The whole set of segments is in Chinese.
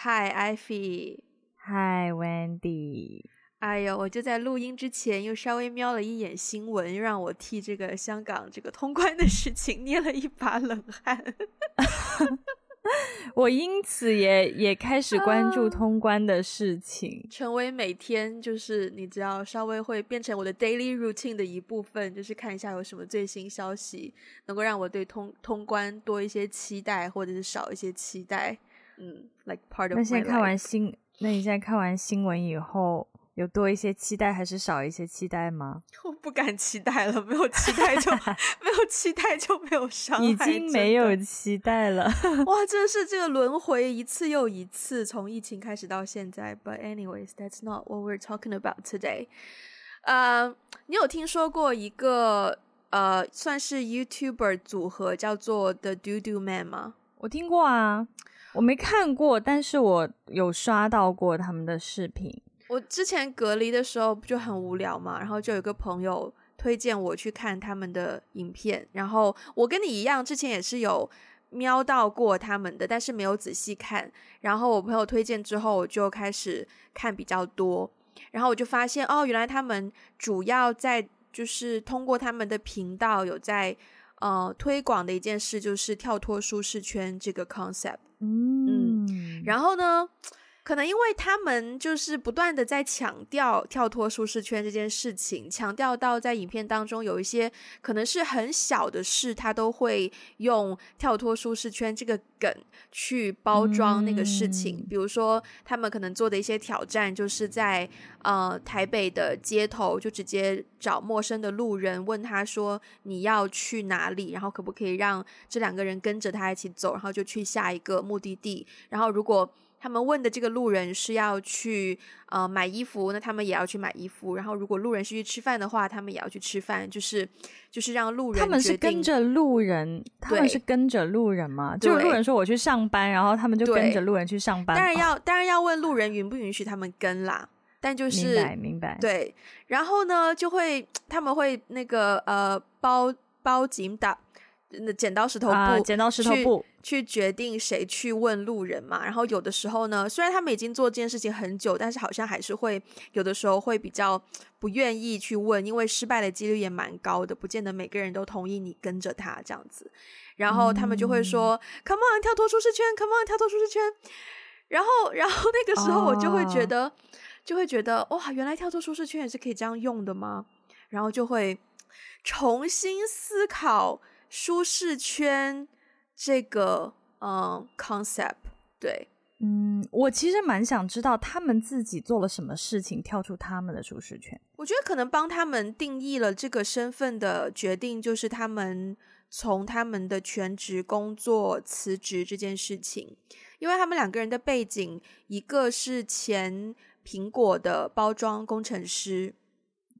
Hi Ivy。Hi Wendy。哎呦，我就在录音之前又稍微瞄了一眼新闻，让我替这个香港这个通关的事情捏了一把冷汗。我因此也也开始关注通关的事情，啊，成为每天就是你只要稍微会变成我的 daily routine 的一部分，就是看一下有什么最新消息，能够让我对通通关多一些期待，或者是少一些期待。嗯，like part of。那现在看完新，那你现在看完新闻以后，有多一些期待还是少一些期待吗？我 不敢期待了，没有期待就没有期待就没有伤害，已经没有期待了。哇，真是这个轮回一次又一次，从疫情开始到现在。But anyways, that's not what we're talking about today. 呃、uh，你有听说过一个呃，算是 YouTuber 组合叫做 The Doodoo Man 吗？我听过啊，我没看过，但是我有刷到过他们的视频。我之前隔离的时候不就很无聊嘛，然后就有个朋友推荐我去看他们的影片，然后我跟你一样，之前也是有瞄到过他们的，但是没有仔细看。然后我朋友推荐之后，我就开始看比较多，然后我就发现哦，原来他们主要在就是通过他们的频道有在呃推广的一件事，就是跳脱舒适圈这个 concept。嗯，然后呢，可能因为他们就是不断的在强调跳脱舒适圈这件事情，强调到在影片当中有一些可能是很小的事，他都会用跳脱舒适圈这个梗去包装那个事情。嗯、比如说，他们可能做的一些挑战，就是在呃台北的街头就直接找陌生的路人，问他说你要去哪里，然后可不可以让这两个人跟着他一起走，然后就去下一个目的地。然后如果他们问的这个路人是要去呃买衣服，那他们也要去买衣服。然后如果路人是去吃饭的话，他们也要去吃饭。就是就是让路人他们是跟着路人，他们是跟着路人嘛？就是路人说我去上班，然后他们就跟着路人去上班。当然要、哦、当然要问路人允不允许他们跟啦。但就是明白明白对，然后呢就会他们会那个呃包包紧打。那剪刀石头布，啊、剪刀石头布去，去决定谁去问路人嘛。然后有的时候呢，虽然他们已经做这件事情很久，但是好像还是会有的时候会比较不愿意去问，因为失败的几率也蛮高的，不见得每个人都同意你跟着他这样子。然后他们就会说、嗯、：“Come on，跳脱舒适圈，Come on，跳脱舒适圈。”然后，然后那个时候我就会觉得，哦、就会觉得哇，原来跳脱舒适圈也是可以这样用的吗？然后就会重新思考。舒适圈这个嗯 concept，对，嗯，我其实蛮想知道他们自己做了什么事情跳出他们的舒适圈。我觉得可能帮他们定义了这个身份的决定，就是他们从他们的全职工作辞职这件事情，因为他们两个人的背景，一个是前苹果的包装工程师，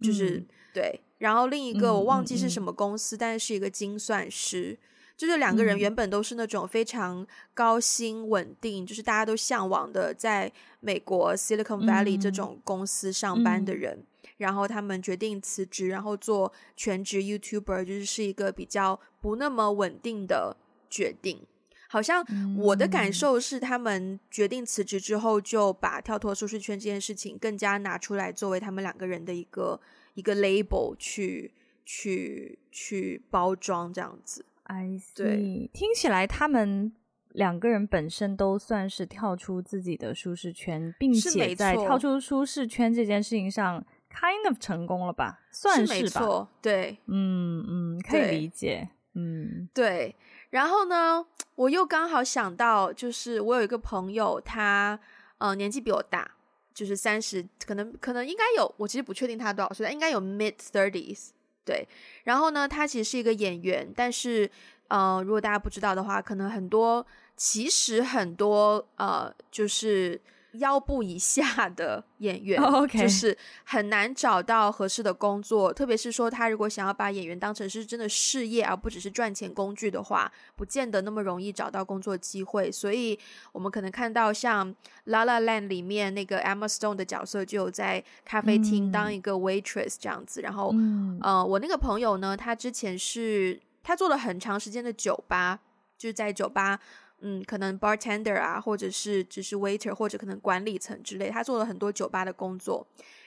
就是、嗯、对。然后另一个我忘记是什么公司，但是是一个精算师，就是两个人原本都是那种非常高薪稳定，嗯、就是大家都向往的，在美国 Silicon Valley 这种公司上班的人。嗯、然后他们决定辞职，然后做全职 YouTuber，就是是一个比较不那么稳定的决定。好像我的感受是，他们决定辞职之后，就把跳脱舒适圈这件事情更加拿出来，作为他们两个人的一个。一个 label 去去去包装这样子，I see。对，听起来他们两个人本身都算是跳出自己的舒适圈，并且在跳出舒适圈这件事情上 kind of 成功了吧？算是吧？是没错，对，嗯嗯，可以理解，嗯，对。然后呢，我又刚好想到，就是我有一个朋友，他呃年纪比我大。就是三十，可能可能应该有，我其实不确定他多少岁，但应该有 mid thirties，对。然后呢，他其实是一个演员，但是呃，如果大家不知道的话，可能很多，其实很多呃，就是。腰部以下的演员，oh, okay. 就是很难找到合适的工作，特别是说他如果想要把演员当成是真的事业，而不只是赚钱工具的话，不见得那么容易找到工作机会。所以，我们可能看到像《La La Land》里面那个 Emma Stone 的角色，就有在咖啡厅当一个 waitress 这样子。嗯、然后，嗯、呃，我那个朋友呢，他之前是他做了很长时间的酒吧，就是在酒吧。嗯，可能 bartender 啊，或者是只是 waiter，或者可能管理层之类，他做了很多酒吧的工作，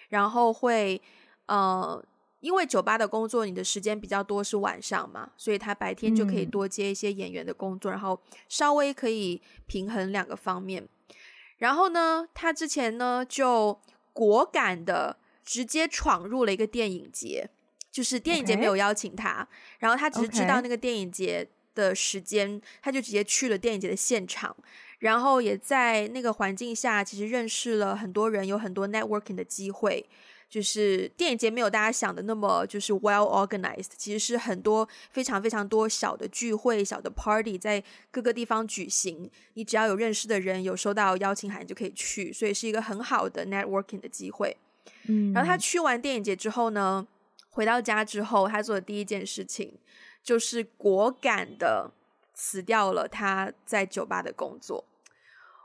然后会呃。因为酒吧的工作，你的时间比较多是晚上嘛，所以他白天就可以多接一些演员的工作，嗯、然后稍微可以平衡两个方面。然后呢，他之前呢就果敢的直接闯入了一个电影节，就是电影节没有邀请他.然后他只是知道那个电影节的时间他就直接去了电影节的现场，然后也在那个环境下，其实认识了很多人，有很多 networking 的机会。就是电影节没有大家想的那么就是 well organized，其实是很多非常非常多小的聚会、小的 party 在各个地方举行。你只要有认识的人，有收到邀请函就可以去，所以是一个很好的 networking 的机会。嗯，然后他去完电影节之后呢，回到家之后，他做的第一件事情就是果敢的辞掉了他在酒吧的工作。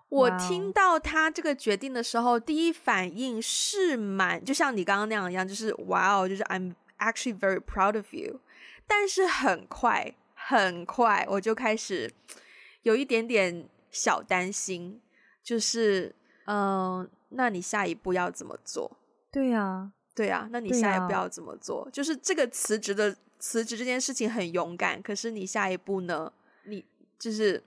我听到他这个决定的时候第一反应是蛮，就像你刚刚那样一样，就是哇哦，就是 I'm actually very proud of you。但是很快很快，我就开始有一点点小担心，就是嗯、呃，那你下一步要怎么做？对呀、啊，对呀、啊，那你下一步要怎么做？啊、就是这个辞职的辞职这件事情很勇敢，可是你下一步呢？你就是。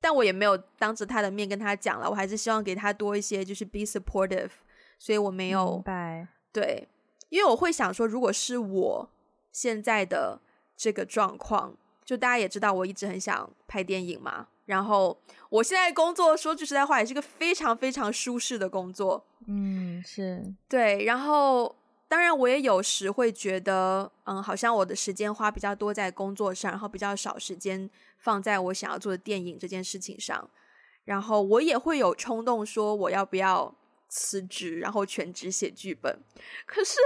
但我也没有当着他的面跟他讲了，我还是希望给他多一些，就是 be supportive，所以我没有，明白。对，因为我会想说，如果是我现在的这个状况，就大家也知道，我一直很想拍电影嘛，然后我现在工作说句实在话，也是个非常非常舒适的工作，嗯，是对，然后。当然，我也有时会觉得，嗯，好像我的时间花比较多在工作上，然后比较少时间放在我想要做的电影这件事情上。然后我也会有冲动说，我要不要辞职，然后全职写剧本。可是，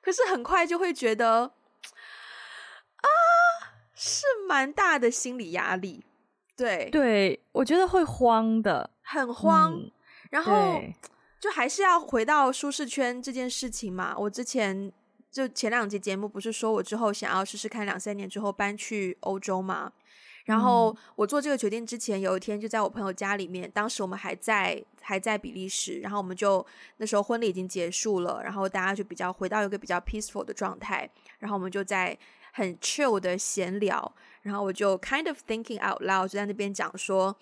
可是很快就会觉得，啊，是蛮大的心理压力。对，对，我觉得会慌的，很慌。嗯，然后。就还是要回到舒适圈这件事情嘛。我之前就前两集节目不是说我之后想要试试看两三年之后搬去欧洲嘛？然后我做这个决定之前，有一天就在我朋友家里面，当时我们还在还在比利时，然后我们就那时候婚礼已经结束了，然后大家就比较回到一个比较 peaceful 的状态，然后我们就在很 chill 的闲聊，然后我就 kind of thinking out loud 就在那边讲说。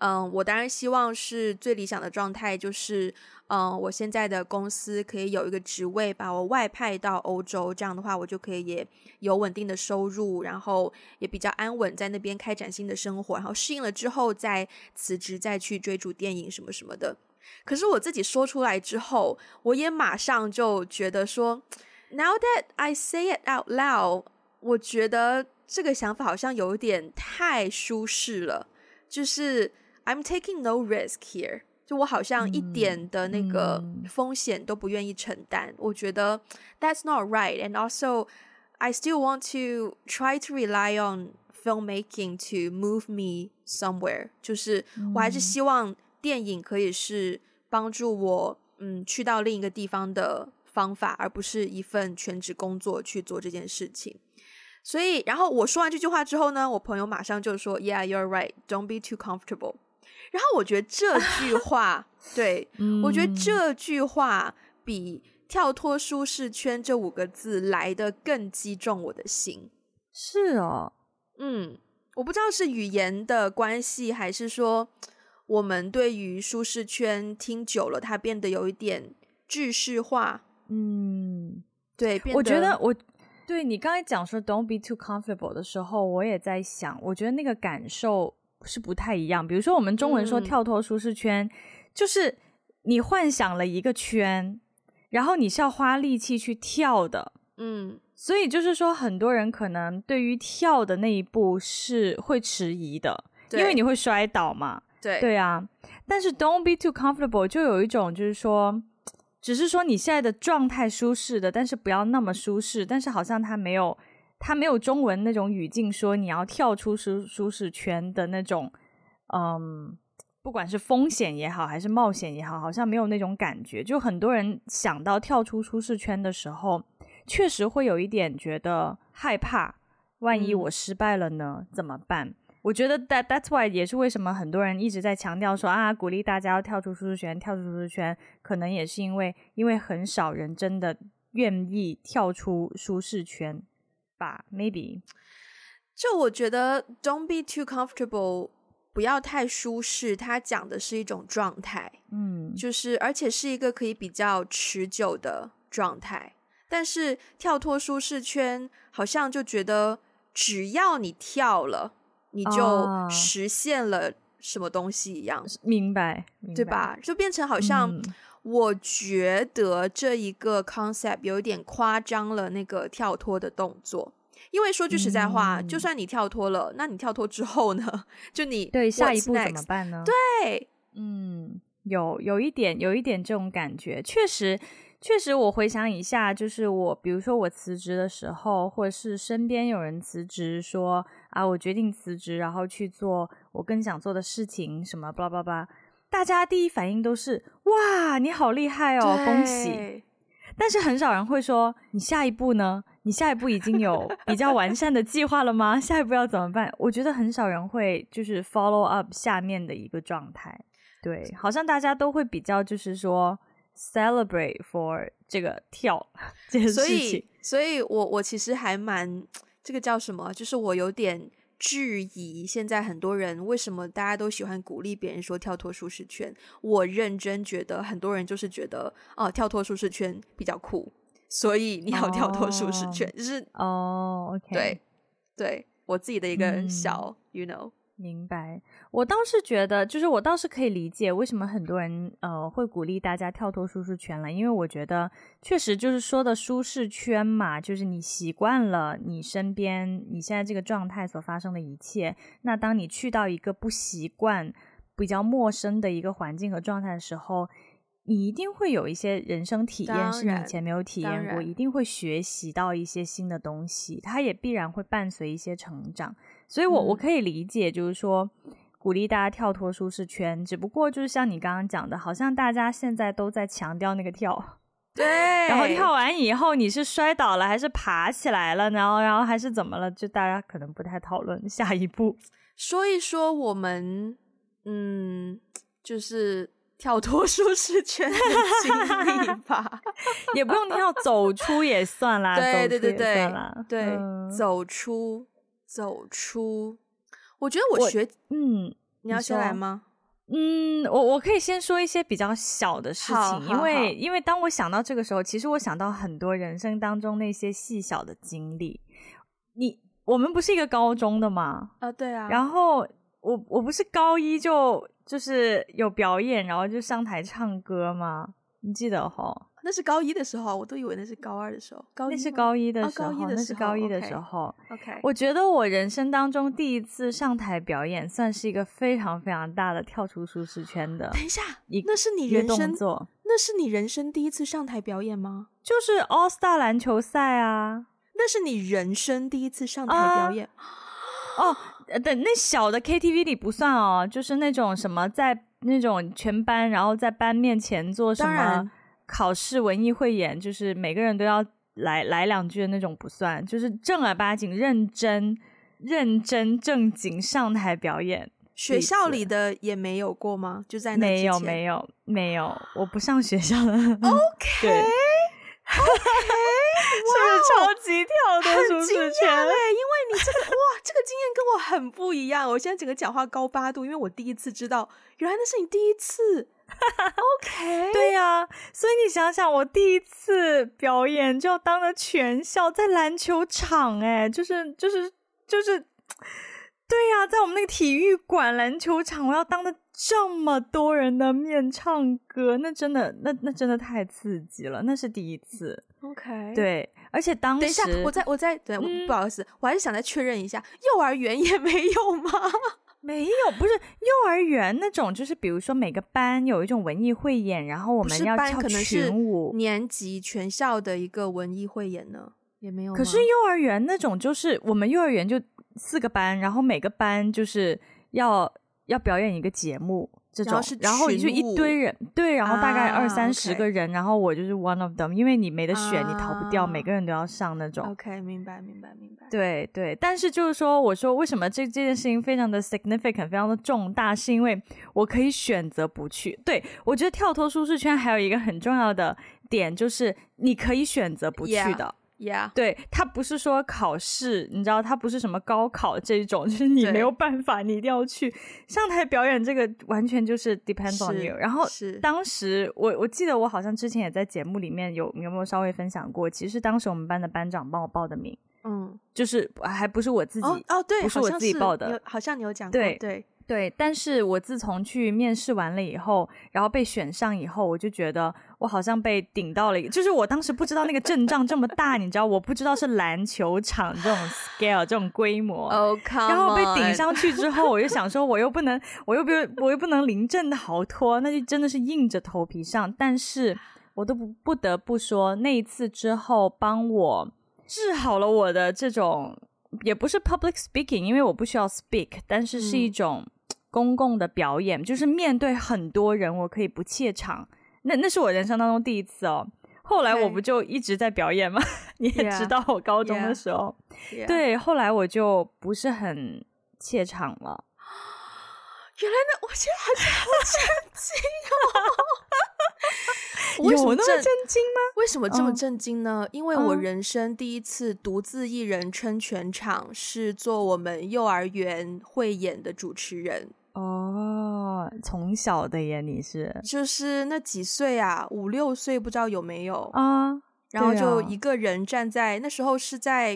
嗯，我当然希望是最理想的状态，就是嗯，我现在的公司可以有一个职位把我外派到欧洲，这样的话我就可以也有稳定的收入，然后也比较安稳，在那边开展新的生活，然后适应了之后再辞职，再去追逐电影什么什么的。可是我自己说出来之后，我也马上就觉得说，Now that I say it out loud，我觉得这个想法好像有点太舒适了，就是。I'm taking no risk here，就我好像一点的那个风险都不愿意承担。嗯、我觉得 that's not right, and also I still want to try to rely on filmmaking to move me somewhere。就是我还是希望电影可以是帮助我嗯去到另一个地方的方法，而不是一份全职工作去做这件事情。所以，然后我说完这句话之后呢，我朋友马上就说：“Yeah, you're right. Don't be too comfortable.” 然后我觉得这句话，对，嗯，我觉得这句话比跳脱舒适圈这五个字来的更击中我的心。是哦，嗯，我不知道是语言的关系，还是说我们对于舒适圈听久了，它变得有一点句式化。嗯，对，我觉得我对你刚才讲说 “don't be too comfortable” 的时候，我也在想，我觉得那个感受。是不太一样，比如说我们中文说跳脱舒适圈，嗯、就是你幻想了一个圈，然后你是要花力气去跳的，嗯，所以就是说很多人可能对于跳的那一步是会迟疑的，对因为你会摔倒嘛，对。对啊。但是 don't be too comfortable 就有一种就是说，只是说你现在的状态舒适的，但是不要那么舒适，但是好像它没有。他没有中文那种语境说你要跳出舒舒适圈的那种，嗯，不管是风险也好，还是冒险也好，好像没有那种感觉。就很多人想到跳出舒适圈的时候，确实会有一点觉得害怕，万一我失败了呢？怎么办？我觉得 that that's why 也是为什么很多人一直在强调说啊，鼓励大家要跳出舒适圈，跳出舒适圈，可能也是因为因为很少人真的愿意跳出舒适圈吧？Maybe。就我觉得 don't be too comfortable，不要太舒适。它讲的是一种状态，嗯，就是而且是一个可以比较持久的状态。但是跳脱舒适圈，好像就觉得只要你跳了。你就实现了什么东西一样，哦、明白，明白，对吧？就变成好像，我觉得这一个 concept 有点夸张了那个跳脱的动作。因为说句实在话，嗯、就算你跳脱了，那你跳脱之后呢？就你对下一步怎么办呢？对，嗯，有有一点，有一点这种感觉，确实。确实，我回想一下，就是我，比如说我辞职的时候，或者是身边有人辞职，说啊，我决定辞职，然后去做我更想做的事情，什么，巴拉巴拉，大家第一反应都是哇，你好厉害哦，恭喜！但是很少人会说，你下一步呢？你下一步已经有 比较完善的计划了吗？下一步要怎么办？我觉得很少人会就是 follow up 下面的一个状态，对，好像大家都会比较就是说。Celebrate for 这个跳这件事情，所以，所以我我其实还蛮这个叫什么？就是我有点质疑，现在很多人为什么大家都喜欢鼓励别人说跳脱舒适圈？我认真觉得很多人就是觉得哦，跳脱舒适圈比较酷，所以你要跳脱舒适圈，oh, 就是哦对，对我自己的一个小、嗯、，you know。明白，我倒是觉得，就是我倒是可以理解为什么很多人呃会鼓励大家跳脱舒适圈了，因为我觉得确实就是说的舒适圈嘛，就是你习惯了你身边你现在这个状态所发生的一切，那当你去到一个不习惯、比较陌生的一个环境和状态的时候，你一定会有一些人生体验是你以前没有体验过，一定会学习到一些新的东西，它也必然会伴随一些成长。所以我，我、可以理解，就是说鼓励大家跳脱舒适圈，只不过就是像你刚刚讲的，好像大家现在都在强调那个跳，对，然后跳完以后你是摔倒了还是爬起来了，然后然后还是怎么了？就大家可能不太讨论下一步，说一说我们嗯，就是跳脱舒适圈的经历吧，也不用跳，走出也算啦，对对对对，对，嗯、走出。走出，我觉得我学，我嗯，你要先来吗？嗯，我我可以先说一些比较小的事情，因为因为当我想到这个时候，其实我想到很多人生当中那些细小的经历。你我们不是一个高中的吗？啊，对啊。然后我我不是高一就就是有表演，然后就上台唱歌吗？你记得齁？那是高一的时候，我都以为那是高二的时候。高一，那是高一的时候，哦、高一的时候，那是高一的时候。OK，, okay. 我觉得我人生当中第一次上台表演，算是一个非常非常大的跳出舒适圈的。等一下，那是你人生，做那是你人生第一次上台表演吗？就是 All Star 篮球赛啊，那是你人生第一次上台表演。啊、哦，等那小的 KTV 里不算哦，就是那种什么在那种全班，然后在班面前做什么。考试文艺汇演，就是每个人都要来来两句的那种不算，就是正儿八经、认真、认真正经上台表演。学校里的也没有过吗？就在那没有没有没有，我不上学校的。OK，对 OK，是不是超级跳的舒适圈？哎，因为你这个哇，这个经验跟我很不一样。我现在整个讲话高八度，因为我第一次知道，原来那是你第一次。OK，对呀、啊，所以你想想，我第一次表演就要当着全校在篮球场，哎，就是就是就是，对呀、啊，在我们那个体育馆篮球场，我要当着这么多人的面唱歌，那真的，那那真的太刺激了，那是第一次。OK，对，而且当时，等一下，我再我再对，嗯、不好意思，我还是想再确认一下，幼儿园也没有吗？没有，不是幼儿园那种，就是比如说每个班有一种文艺汇演，然后我们要跳群舞。年级全校的一个文艺汇演呢，也没有。可是幼儿园那种，就是我们幼儿园就四个班，然后每个班就是要要表演一个节目，这种，然后就一堆人，对，然后大概二三十个人，然后我就是 one of them，因为你没得选，你逃不掉，每个人都要上那种。OK，明白，明白，明白。对对，但是就是说，我说为什么这这件事情非常的 significant，非常的重大，是因为我可以选择不去。对，我觉得跳脱舒适圈还有一个很重要的点，就是你可以选择不去的。Yeah. 对，他不是说考试，你知道，他不是什么高考这种，就是你没有办法，你一定要去上台表演。这个完全就是 depend on you。然后当时我我记得我好像之前也在节目里面有有没有稍微分享过，其实当时我们班的班长帮我报的名，嗯，就是还不是我自己哦，哦对，不是我自己报的，好像，好像你有讲过，对对。对，但是我自从去面试完了以后，然后被选上以后，我就觉得我好像被顶到了一个，就是我当时不知道那个阵仗这么大，你知道，我不知道是篮球场这种 scale 这种规模，oh, 然后被顶上去之后，我就想说，我又不能，我又不，我又不能临阵逃脱，那就真的是硬着头皮上。但是我都不不得不说，那一次之后，帮我治好了我的这种，也不是 public speaking，因为我不需要 speak，但是是一种。嗯公共的表演就是面对很多人，我可以不怯场。那那是我人生当中第一次哦。后来我不就一直在表演吗. 你也知道，我高中的时候，yeah. Yeah. 对，后来我就不是很怯场了。原来那，我现在还是好震惊哦。有那么震惊吗？为什么这么震惊呢？因为我人生第一次独自一人撑全场，是做我们幼儿园汇演的主持人。哦，从小的耶，你是。就是那几岁啊，五六岁不知道有没有啊？然后就一。个人站在那时候是在，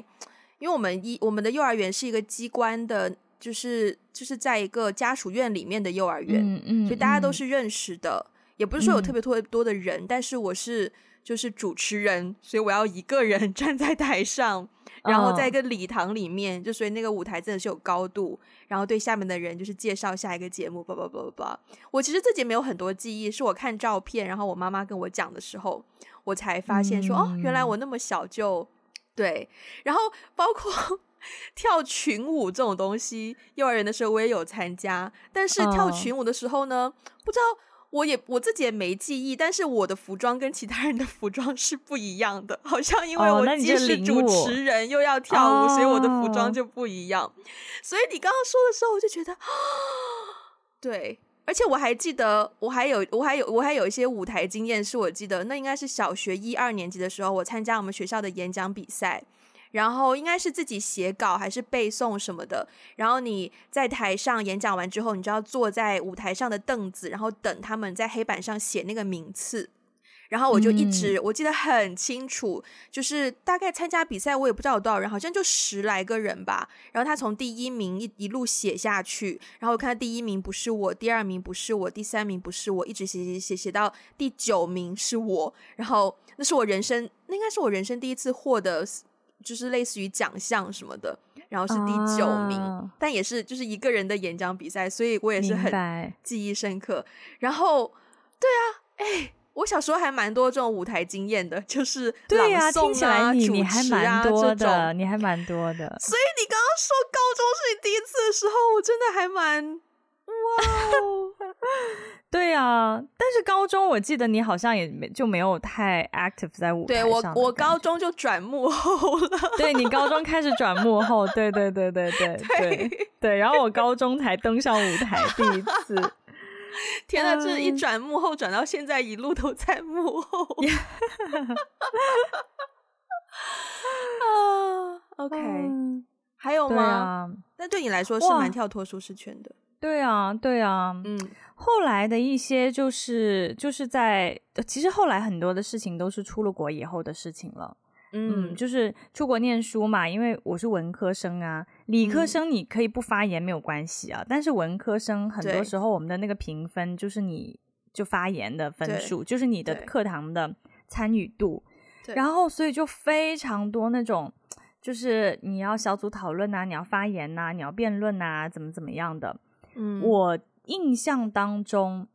因为我们一我们的幼儿园是一个机关的，就是就是在一个家属院里面的幼儿园，嗯嗯，所以大家都是认识的，也不是说有特别特别多的人，嗯，但是我是就是主持人，所以我要一个人 站在台上。然后在一个礼堂里面，oh. 就所以那个舞台真的是有高度，然后对下面的人就是介绍下一个节目，叭叭叭叭叭。我其实自己没有很多记忆，是我看照片，然后我妈妈跟我讲的时候，我才发现说，嗯、哦，原来我那么小就对。然后包括 跳群舞这种东西，幼儿园的时候我也有参加，但是跳群舞的时候呢，oh. 不知道。我也我自己也没记忆，但是我的服装跟其他人的服装是不一样的，好像因为我既是主持人又要跳舞，哦、所以我的服装就不一样。所以你刚刚说的时候，我就觉得，对，而且我还记得，我还有我还有我还有一些舞台经验，是我记得那应该是小学一二年级的时候，我参加我们学校的演讲比赛。然后应该是自己写稿还是背诵什么的，然后你在台上演讲完之后，你就要坐在舞台上的凳子，然后等他们在黑板上写那个名次。然后我就一直、嗯、我记得很清楚，就是大概参加比赛，我也不知道有多少人，好像就十来个人吧。然后他从第一名一一路写下去，然后我看第一名不是我，第二名不是我，第三名不是我，一直写写写写到第九名是我。然后那是我人生，那应该是我人生第一次获得。就是类似于奖项什么的，然后是第九名，啊，但也是就是一个人的演讲比赛，所以我也是很记忆深刻。然后，对啊，哎，我小时候还蛮多这种舞台经验的，就是朗诵啊、听起来你，主持啊你还蛮多的，你还蛮多的。所以你刚刚说高中是你第一次的时候，我真的还蛮哇哦。对啊，但是高中我记得你好像也没就没有太 active 在舞台上。对，我，我高中就转幕后了。对，你高中开始转幕后，对对对对对 对对，然后我高中才登上舞台第一次。天呐，这一转幕后转到现在，一路都在幕后。啊，OK，还有吗？那对你来说是蛮跳脱舒适圈的。对啊，对啊，嗯，后来的一些就是就是在，其实后来很多的事情都是出了国以后的事情了，嗯，嗯，就是出国念书嘛，因为我是文科生啊，理科生你可以不发言没有关系啊，嗯，但是文科生很多时候我们的那个评分就是你就发言的分数，就是你的课堂的参与度，然后所以就非常多那种，就是你要小组讨论啊，你要发言呐，啊，你要辩论啊，怎么怎么样的。嗯，我印象当中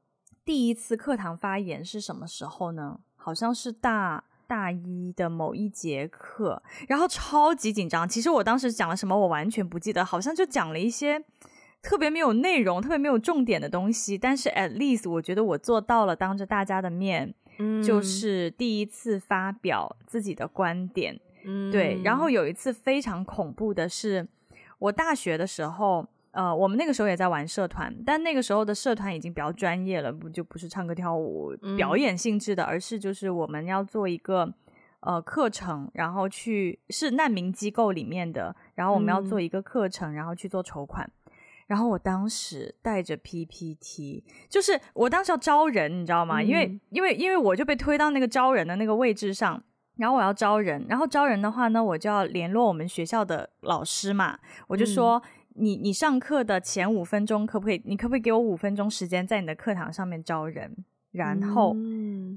第一次课堂发言是什么时候呢？好像是大大一的某一节课，然后超级紧张。其实我当时讲了什么，我完全不记得，好像就讲了一些特别没有内容、特别没有重点的东西，但是 at least 我觉得我做到了，当着大家的面，嗯，就是第一次发表自己的观点，嗯，对。然后有一次非常恐怖的是，我大学的时候，呃，我们那个时候也在玩社团，但那个时候的社团已经比较专业了，不就不是唱歌跳舞表演性质的，嗯，而是就是我们要做一个呃课程，然后去是难民机构里面的，然后我们要做一个课程，嗯，然后去做筹款。然后我当时带着 PPT，就是我当时要招人，你知道吗？嗯、因为因为因为我就被推到那个招人的那个位置上，然后我要招人，然后招人的话呢，我就要联络我们学校的老师嘛，我就说、嗯、你你上课的前五分钟可不可以？你可不可以给我五分钟时间在你的课堂上面招人？然后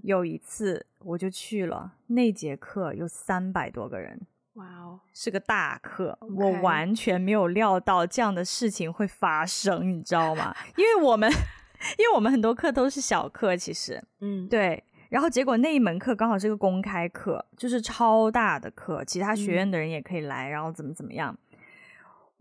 有一次我就去了，那节课有三百多个人。哇哦，是个大课.我完全没有料到这样的事情会发生，你知道吗？因为我们，因为我们很多课都是小课，其实，嗯，对。然后结果那一门课刚好是个公开课，就是超大的课，其他学院的人也可以来，嗯、然后怎么怎么样。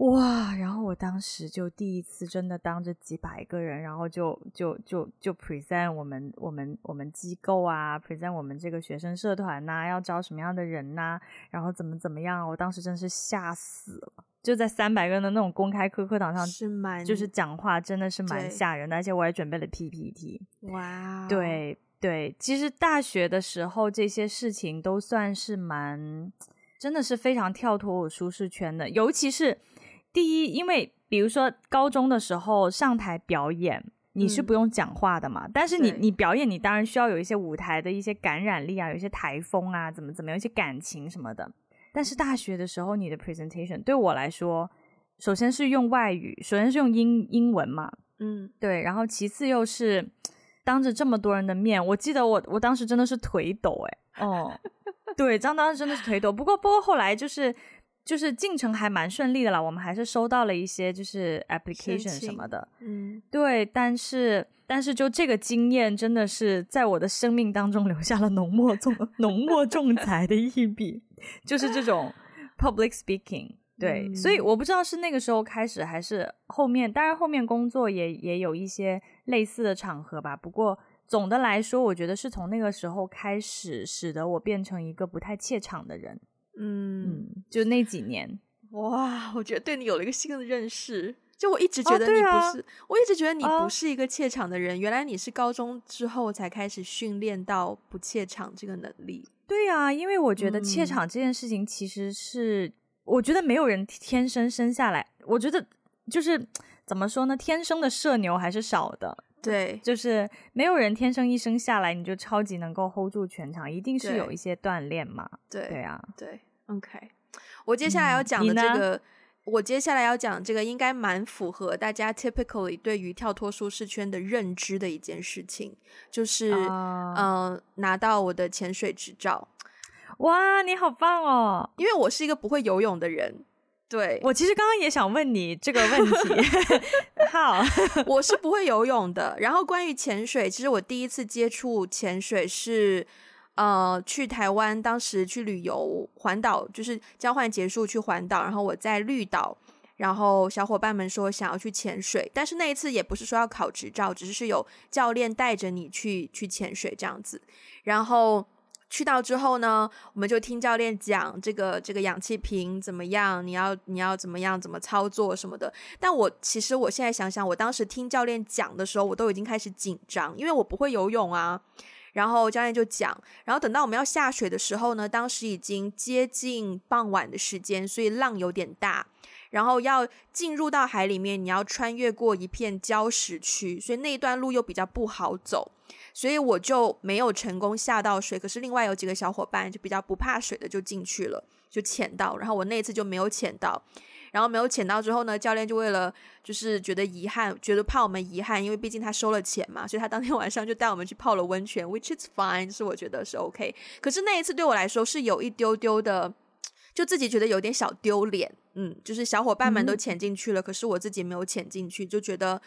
哇！然后我当时就第一次真的当着几百个人，然后就就就就 present 我们我们我们机构啊，present 我们这个学生社团呐、啊，要招什么样的人呐、啊，然后怎么怎么样？我当时真是吓死了，就在三百个人的那种公开课课堂上，是蛮就是讲话真的是蛮吓人的，而且我还准备了 PPT。哇！对对，其实大学的时候这些事情都算是蛮，真的是非常跳脱我舒适圈的，尤其是。第一，因为比如说高中的时候上台表演，你是不用讲话的嘛。嗯、但是你你表演，你当然需要有一些舞台的一些感染力啊，有一些台风啊，怎么怎么样，一些感情什么的。但是大学的时候，你的 presentation 对我来说，首先是用外语，首先是用英英文嘛，嗯，对。然后其次又是当着这么多人的面，我记得我我当时真的是腿抖诶，哦，对，张当时真的是腿抖。不过不过后来就是。就是进程还蛮顺利的啦，我们还是收到了一些就是 application 什么的，嗯，对，但是但是就这个经验真的是在我的生命当中留下了浓墨重 浓墨重彩的一笔，就是这种 public speaking，对，嗯，所以我不知道是那个时候开始还是后面，当然后面工作也也有一些类似的场合吧，不过总的来说，我觉得是从那个时候开始，使得我变成一个不太怯场的人。嗯，就那几年，哇，我觉得对你有了一个新的认识。就我一直觉得你不是，哦啊、我一直觉得你不是一个怯场的人。哦、原来你是高中之后才开始训练到不怯场这个能力。对啊，因为我觉得怯场这件事情其实是，嗯、我觉得没有人天生生下来，我觉得就是怎么说呢，天生的社牛还是少的。对，就是没有人天生一生下来你就超级能够 hold 住全场，一定是有一些锻炼嘛。对对啊，对，OK。我接下来要讲的这个，嗯、我接下来要讲这个应该蛮符合大家 typically 对于跳脱舒适圈的认知的一件事情，就是嗯、uh... 呃，拿到我的潜水执照。哇，你好棒哦！因为我是一个不会游泳的人。对，我其实刚刚也想问你这个问题。好，我是不会游泳的。然后关于潜水，其实我第一次接触潜水是，呃，去台湾，当时去旅游环岛，就是交换结束去环岛，然后我在绿岛，然后小伙伴们说想要去潜水，但是那一次也不是说要考执照，只是是有教练带着你去去潜水这样子，然后。去到之后呢，我们就听教练讲这个这个氧气瓶怎么样，你要你要怎么样怎么操作什么的。但我其实我现在想想，我当时听教练讲的时候，我都已经开始紧张，因为我不会游泳啊。然后教练就讲，然后等到我们要下水的时候呢，当时已经接近傍晚的时间，所以浪有点大。然后要进入到海里面，你要穿越过一片礁石区，所以那一段路又比较不好走。所以我就没有成功下到水，可是另外有几个小伙伴就比较不怕水的就进去了，就潜到。然后我那一次就没有潜到，然后没有潜到之后呢，教练就为了就是觉得遗憾，觉得怕我们遗憾，因为毕竟他收了钱嘛，所以他当天 晚上就带我们去泡了温泉，which is fine，是我觉得是 OK。可是那一次对我来说是有一丢丢的，就自己觉得有点小丢脸，嗯，就是小伙伴们都潜进去了，嗯，可是我自己没有潜进去，就觉得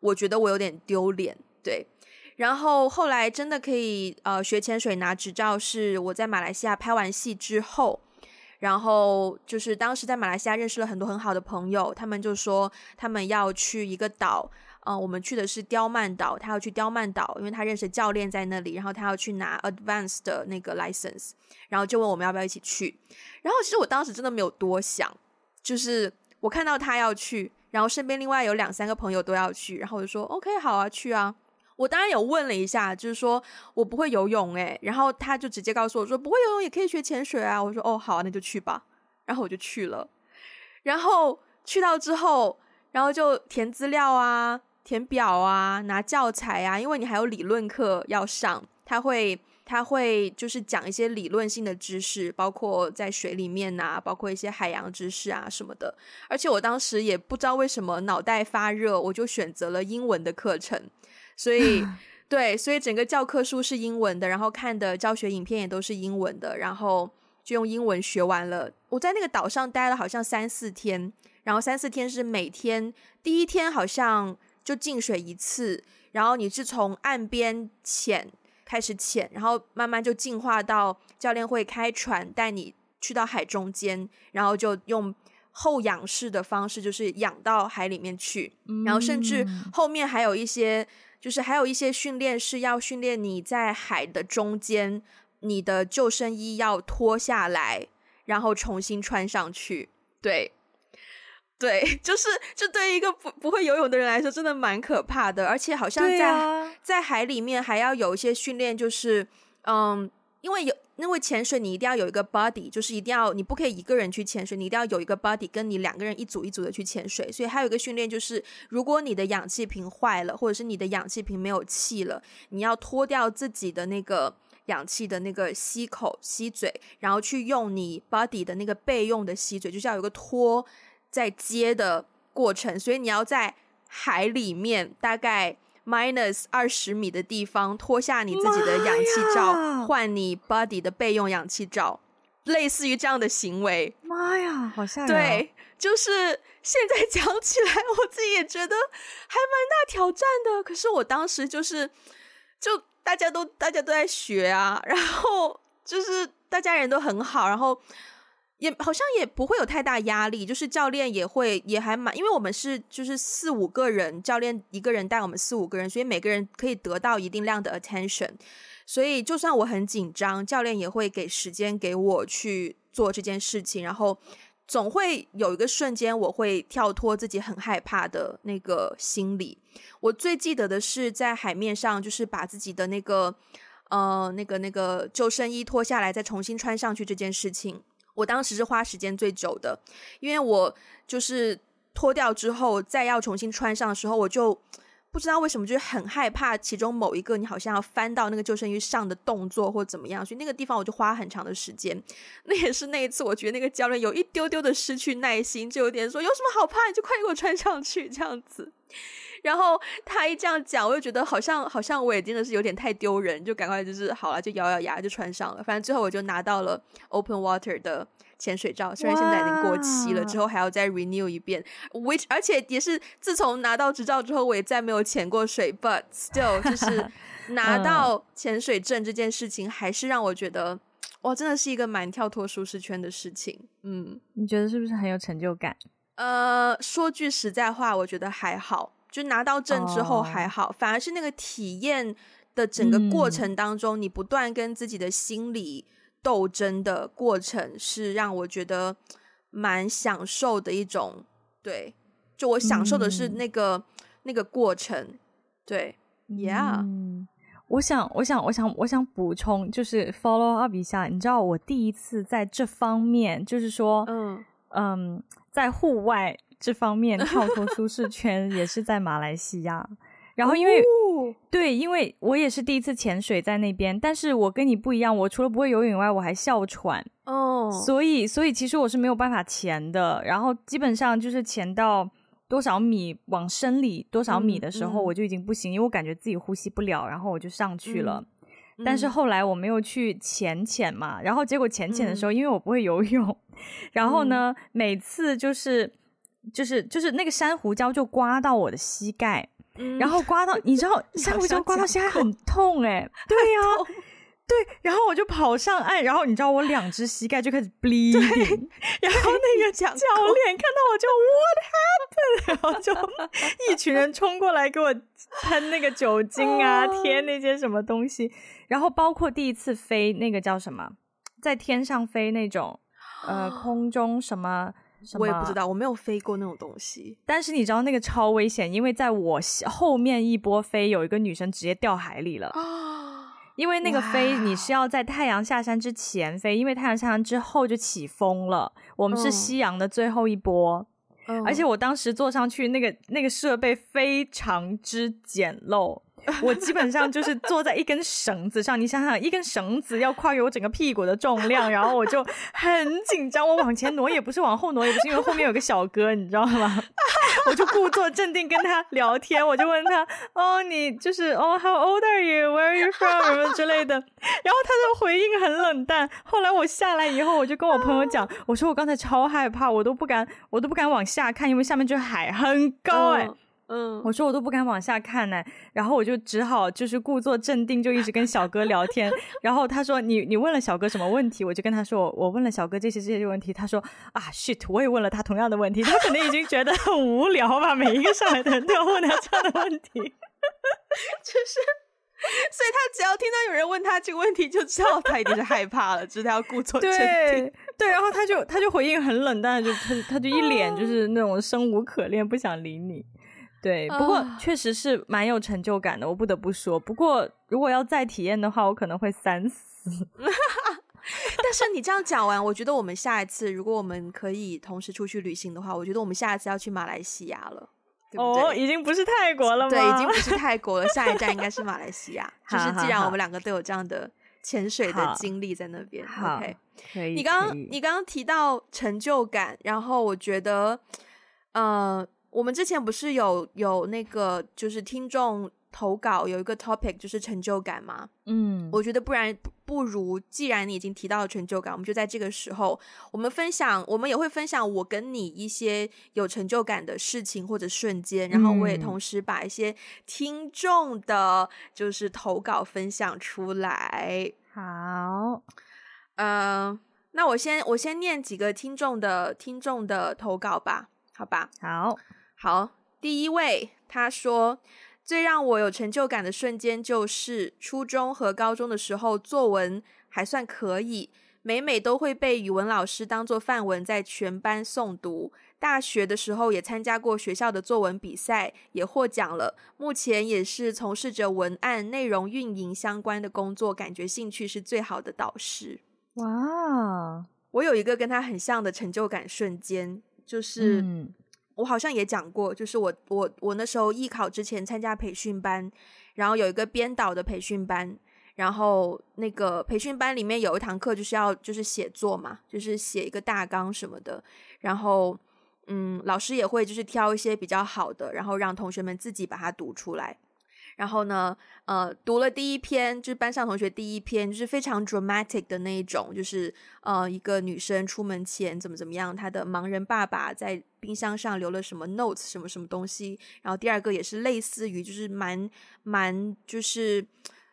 我觉得我有点丢脸，对。然后后来真的可以呃学潜水拿执照，是我在马来西亚拍完戏之后，然后就是当时在马来西亚认识了很多很好的朋友，他们就说他们要去一个岛，嗯、呃，我们去的是刁曼岛，他要去刁曼岛，因为他认识教练在那里，然后他要去拿 advance 的那个 license，然后就问我们要不要一起去。然后其实我当时真的没有多想，就是我看到他要去，然后身边另外有两三个朋友都要去，然后我就说 OK 好啊，去啊。我当然有问了一下，就是说我不会游泳诶，然后他就直接告诉我说不会游泳也可以学潜水啊。我说哦好啊，那就去吧。然后我就去了，然后去到之后，然后就填资料啊、填表啊、拿教材啊，因为你还有理论课要上，他会他会就是讲一些理论性的知识，包括在水里面啊，包括一些海洋知识啊什么的。而且我当时也不知道为什么脑袋发热，我就选择了英文的课程。所以，对，所以整个教科书是英文的，然后看的教学影片也都是英文的，然后就用英文学完了。我在那个岛上待了好像三四天，然后三四天是每天，第一天好像就进水一次，然后你是从岸边潜开始潜，然后慢慢就进化到教练会开船带你去到海中间，然后就用。后仰式的方式就是仰到海里面去，然后甚至后面还有一些，就是还有一些训练是要训练你在海的中间，你的救生衣要脱下来，然后重新穿上去。对，对，就是这对于一个不不会游泳的人来说，真的蛮可怕的，而且好像在、啊、在海里面还要有一些训练，就是嗯。因为有，因为潜水你一定要有一个 buddy，就是一定要你不可以一个人去潜水，你一定要有一个 buddy 跟你两个人一组一组的去潜水。所以还有一个训练就是，如果你的氧气瓶坏了，或者是你的氧气瓶没有气了，你要脱掉自己的那个氧气的那个吸口吸嘴，然后去用你 buddy 的那个备用的吸嘴，就是要有一个脱再接的过程。所以你要在海里面大概。Minus 二十米的地方脱下你自己的氧气罩，换你 body 的备用氧气罩，类似于这样的行为。妈呀，好吓人！对，就是现在讲起来，我自己也觉得还蛮大挑战的。可是我当时就是，就大家都大家都在学啊，然后就是大家人都很好，然后。也好像也不会有太大压力，就是教练也会也还蛮，因为我们是就是四五个人，教练一个人带我们四五个人，所以每个人可以得到一定量的 attention，所以就算我很紧张，教练也会给时间给我去做这件事情，然后总会有一个瞬间我会跳脱自己很害怕的那个心理。我最记得的是在海面上，就是把自己的那个呃那个那个救生衣脱下来，再重新穿上去这件事情。我当时是花时间最久的，因为我就是脱掉之后再要重新穿上的时候，我就不知道为什么就很害怕其中某一个你好像要翻到那个救生衣上的动作或怎么样，所以那个地方我就花很长的时间。那也是那一次，我觉得那个教练有一丢丢的失去耐心，就有点说有什么好怕，你就快给我穿上去这样子。然后他一这样讲，我就觉得好像好像我也真的是有点太丢人，就赶快就是好了，就咬咬牙就穿上了。反正最后我就拿到了 Open Water 的潜水照，虽然现在已经过期了，之后还要再 renew 一遍。which 而且也是自从拿到执照之后，我也再没有潜过水，but still 就 是拿到潜水证这件事情，还是让我觉得哇，真的是一个蛮跳脱舒适圈的事情。嗯，你觉得是不是很有成就感？呃，说句实在话，我觉得还好。就拿到证之后还好，oh. 反而是那个体验的整个过程当中，嗯、你不断跟自己的心理斗争的过程，是让我觉得蛮享受的一种。对，就我享受的是那个、嗯、那个过程。对，Yeah。嗯、我想，我想，我想，我想补充，就是 follow up 一下。你知道，我第一次在这方面，就是说，嗯嗯，在户外。这方面 跳脱舒适圈也是在马来西亚，然后因为、哦、对，因为我也是第一次潜水在那边，但是我跟你不一样，我除了不会游泳以外，我还哮喘哦，所以所以其实我是没有办法潜的，然后基本上就是潜到多少米往深里多少米的时候，我就已经不行，嗯嗯、因为我感觉自己呼吸不了，然后我就上去了，嗯、但是后来我没有去潜潜嘛，然后结果潜潜的时候，嗯、因为我不会游泳，然后呢，嗯、每次就是。就是就是那个珊瑚礁就刮到我的膝盖，嗯、然后刮到 你知道珊瑚礁刮到膝盖很痛哎、欸，对呀、啊，对，然后我就跑上岸，然后你知道我两只膝盖就开始 bleeding，然后那个教练看到我就 What happened？然后就一群人冲过来给我喷那个酒精啊，贴那些什么东西，然后包括第一次飞那个叫什么，在天上飞那种呃 空中什么什么，我也不知道，我没有飞过那种东西。但是你知道那个超危险，因为在我后面一波飞有一个女生直接掉海里了。因为那个飞，你是要在太阳下山之前飞，因为太阳下山之后就起风了。我们是夕阳的最后一波，嗯、而且我当时坐上去，那个那个设备非常之简陋。我基本上就是坐在一根绳子上，你想想，一根绳子要跨越我整个屁股的重量，然后我就很紧张，我往前挪也不是，往后挪也不是，因为后面有个小哥，你知道吗？我就故作镇定跟他聊天，我就问他，哦，你就是哦，How old are you? Where are you from? 什么之类的，然后他的回应很冷淡。后来我下来以后，我就跟我朋友讲，我说我刚才超害怕，我都不敢，我都不敢往下看，因为下面就是海，很高哎。嗯嗯，我说我都不敢往下看呢，然后我就只好就是故作镇定，就一直跟小哥聊天。然后他说：“你你问了小哥什么问题？”我就跟他说：“我问了小哥这些这些问题。”他说：“啊，shit，我也问了他同样的问题。他可能已经觉得很无聊吧，每一个上来的人都要问他这样的问题。”就是，所以他只要听到有人问他这个问题，就知道他一定是害怕了，知道要故作镇定。对，对，然后他就他就回应很冷淡，就他他就一脸就是那种生无可恋，不想理你。对，不过确实是蛮有成就感的，我不得不说。不过如果要再体验的话，我可能会三思。但是你这样讲完，我觉得我们下一次如果我们可以同时出去旅行的话，我觉得我们下一次要去马来西亚了，对不对？哦，已经不是泰国了吗？对，已经不是 泰国了，下一站应该是马来西亚。就是既然我们两个都有这样的潜水的经历在那边，OK。可以。你刚刚你刚刚提到成就感，然后我觉得，呃。我们之前不是有有那个就是听众投稿有一个 topic 就是成就感吗？嗯，我觉得不然不如，既然你已经提到了成就感，我们就在这个时候，我们分享，我们也会分享我跟你一些有成就感的事情或者瞬间，然后我也同时把一些听众的，就是投稿分享出来。好，嗯、呃，那我先我先念几个听众的听众的投稿吧，好吧？好。好，第一位他说，最让我有成就感的瞬间就是初中和高中的时候，作文还算可以，每每都会被语文老师当做范文在全班诵读。大学的时候也参加过学校的作文比赛，也获奖了。目前也是从事着文案内容运营相关的工作，感觉兴趣是最好的导师。哇，我有一个跟他很像的成就感瞬间，就是。我好像也讲过，就是我我我那时候艺考之前参加培训班，然后有一个编导的培训班，然后那个培训班里面有一堂课就是要就是写作嘛，就是写一个大纲什么的，然后嗯，老师也会就是挑一些比较好的，然后让同学们自己把它读出来。然后呢，呃，读了第一篇，就是班上同学第一篇，就是非常 dramatic 的那一种，就是呃，一个女生出门前怎么怎么样，她的盲人爸爸在冰箱上留了什么 notes，什么什么东西。然后第二个也是类似于，就是蛮蛮就是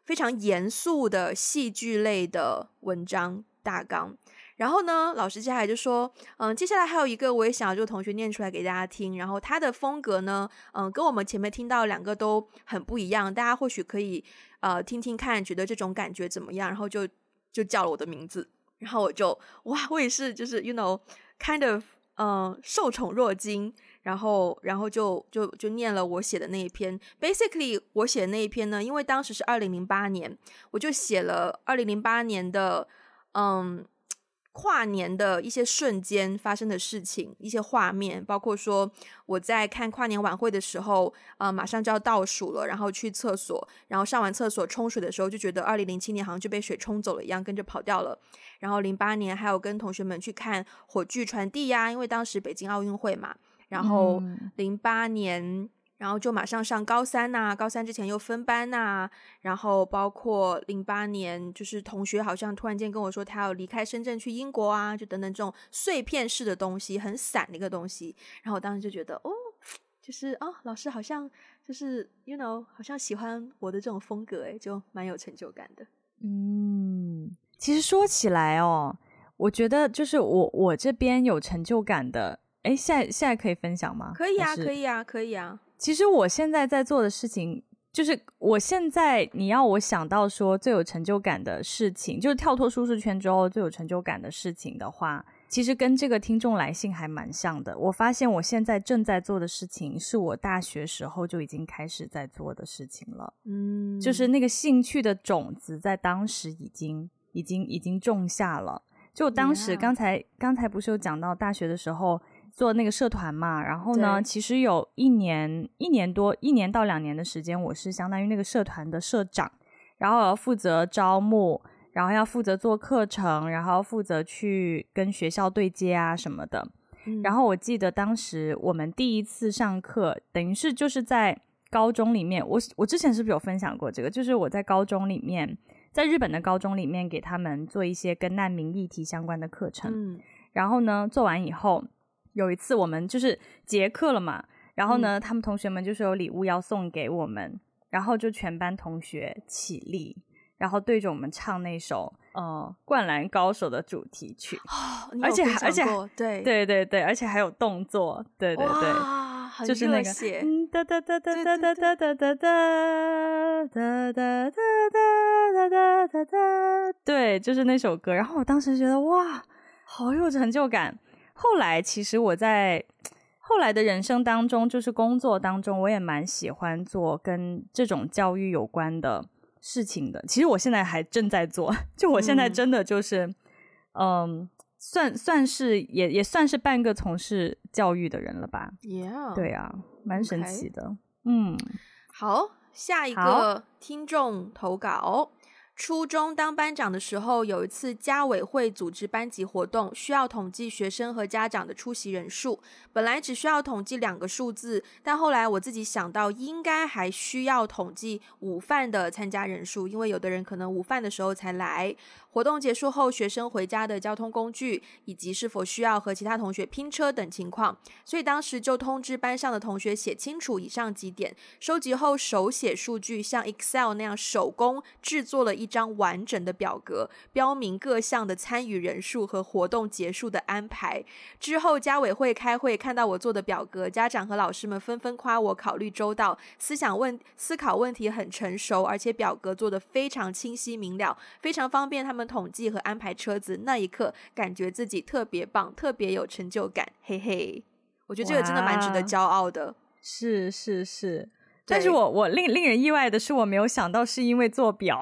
非常严肃的戏剧类的文章大纲。然后呢，老师接下来就说，嗯，接下来还有一个，我也想要就同学念出来给大家听。然后他的风格呢，嗯，跟我们前面听到两个都很不一样。大家或许可以呃听听看，觉得这种感觉怎么样？然后就就叫了我的名字，然后我就哇，我也是就是 you know kind of 嗯受宠若惊。然后然后就就就念了我写的那一篇。Basically，我写的那一篇呢，因为当时是二零零八年，我就写了二零零八年的嗯。跨年的一些瞬间发生的事情，一些画面，包括说我在看跨年晚会的时候，呃，马上就要倒数了，然后去厕所，然后上完厕所冲水的时候，就觉得二零零七年好像就被水冲走了一样，跟着跑掉了。然后零八年还有跟同学们去看火炬传递呀，因为当时北京奥运会嘛。然后零八年。然后就马上上高三呐、啊，高三之前又分班呐、啊，然后包括零八年，就是同学好像突然间跟我说他要离开深圳去英国啊，就等等这种碎片式的东西，很散的一个东西。然后我当时就觉得，哦，就是哦，老师好像就是，you know，好像喜欢我的这种风格，诶，就蛮有成就感的。嗯，其实说起来哦，我觉得就是我我这边有成就感的，哎，现在现在可以分享吗？可以啊，可以啊，可以啊。其实我现在在做的事情。就是我现在，你要我想到说最有成就感的事情，就是跳脱舒适圈之后最有成就感的事情的话，其实跟这个听众来信还蛮像的。我发现我现在正在做的事情，是我大学时候就已经开始在做的事情了。嗯，就是那个兴趣的种子在当时已经、已经、已经种下了。就当时刚才.刚才不是有讲到大学的时候。做那个社团嘛，然后呢，其实有一年、一年多、一年到两年的时间，我是相当于那个社团的社长，然后要负责招募，然后要负责做课程，然后负责去跟学校对接啊什么的。嗯。然后我记得当时我们第一次上课，等于是就是在高中里面，我我之前是不是有分享过这个？就是我在高中里面，在日本的高中里面给他们做一些跟难民议题相关的课程。嗯。然后呢，做完以后。有一次我们就是结课了嘛，然后呢，嗯、他们同学们就是有礼物要送给我们，然后就全班同学起立，然后对着我们唱那首呃《灌篮高手》的主题曲，哦、而且而且对对对对，而且还有动作，对对对，就是那个哒哒哒哒哒哒哒哒哒哒哒哒哒哒哒哒哒，对，就是那首歌。然后我当时觉得哇，好有成就感。后来，其实我在后来的人生当中，就是工作当中，我也蛮喜欢做跟这种教育有关的事情的。其实我现在还正在做，就我现在真的就是，嗯，嗯算算是也也算是半个从事教育的人了吧？Yeah，对啊，蛮神奇的。嗯，好，下一个听众投稿。初中当班长的时候，有一次家委会组织班级活动，需要统计学生和家长的出席人数。本来只需要统计两个数字，但后来我自己想到，应该还需要统计午饭的参加人数，因为有的人可能午饭的时候才来。活动结束后，学生回家的交通工具，以及是否需要和其他同学拼车等情况，所以当时就通知班上的同学写清楚以上几点。收集后手写数据，像 Excel 那样手工制作了张完整的表格，标明各项的参与人数和活动结束的安排。之后家委会开会，看到我做的表格，家长和老师们纷纷夸我考虑周到，思想问思考问题很成熟，而且表格做得非常清晰明了，非常方便他们。统计和安排车子，那一刻感觉自己特别棒，特别有成就感，嘿嘿！我觉得这个真的蛮值得骄傲的。是是是，但是我我令令人意外的是，我没有想到是因为做表。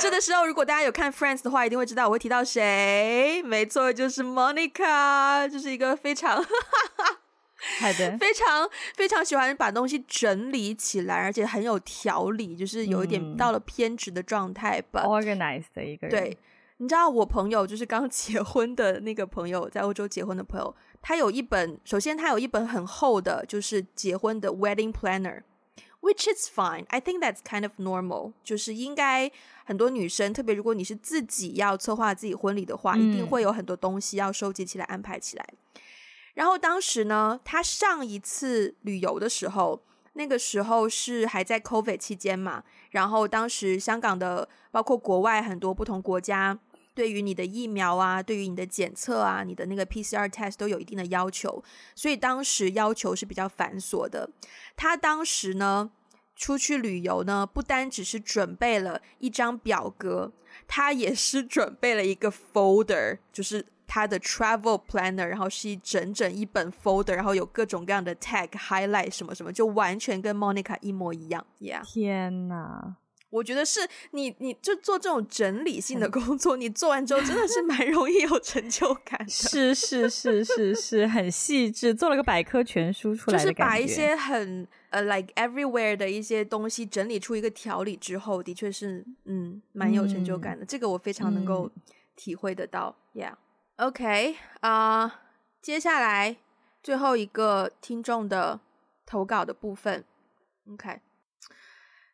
这个时候，如果大家有看 Friends 的话，一定会知道我会提到谁。没错，就是 Monica，就是一个非常。好的，非常非常喜欢把东西整理起来，而且很有条理，就是有一点到了偏执的状态吧。Organized 的一个人。对，你知道我朋友就是刚结婚的那个朋友，在欧洲结婚的朋友，他有一本，首先他有一本很厚的，就是结婚的 wedding planner，which is fine. I think that's kind of normal. 就是应该很多女生，特别如果你是自己要策划自己婚礼的话，嗯，一定会有很多东西要收集起来、安排起来。然后当时呢，他上一次旅游的时候，那个时候是还在 COVID 期间嘛。然后当时香港的，包括国外很多不同国家，对于你的疫苗啊，对于你的检测啊，你的那个 PCR test 都有一定的要求，所以当时要求是比较繁琐的。他当时呢，出去旅游呢，不单只是准备了一张表格，他也是准备了一个 folder，就是。他的 travel planner，然后是一整整一本 folder，然后有各种各样的 tag highlight 什么什么，就完全跟 Monica 一模一样。呀天哪，我觉得是你，你就做这种整理性的工作，你做完之后真的是 蛮容易有成就感的。是是是是是，很细致，做了个百科全书出来，就是把一些很呃、uh, like everywhere 的一些东西整理出一个条理之后，的确是嗯蛮有成就感的。嗯、这个我非常能够体会得到。嗯、Yeah. OK 啊、uh，接下来最后一个听众的投稿的部分，OK，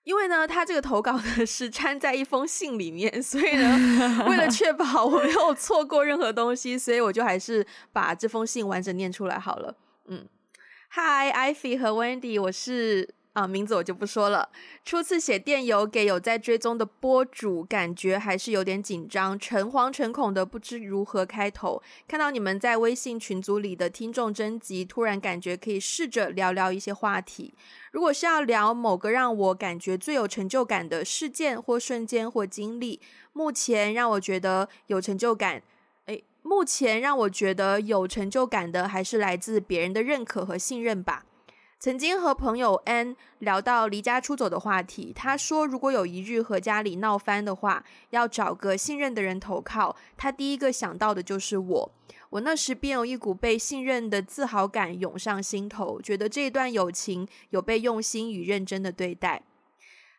因为呢，他这个投稿呢是掺在一封信里面，所以呢，为了 确保我没有错过任何东西，所以我就还是把这封信完整念出来好了。嗯，Hi，Ivy 和 Wendy，我是。啊，名字我就不说了。初次写电邮给有在追踪的播主，感觉还是有点紧张，诚惶诚恐的，不知如何开头。看到你们在微信群组里的听众征集，突然感觉可以试着聊聊一些话题。如果是要聊某个让我感觉最有成就感的事件或瞬间或经历，目前让我觉得有成就感，诶，目前让我觉得有成就感的还是来自别人的认可和信任吧。曾经和朋友 N 聊到离家出走的话题，他说如果有一日和家里闹翻的话，要找个信任的人投靠。他第一个想到的就是我。我那时便有一股被信任的自豪感涌上心头，觉得这段友情有被用心与认真的对待。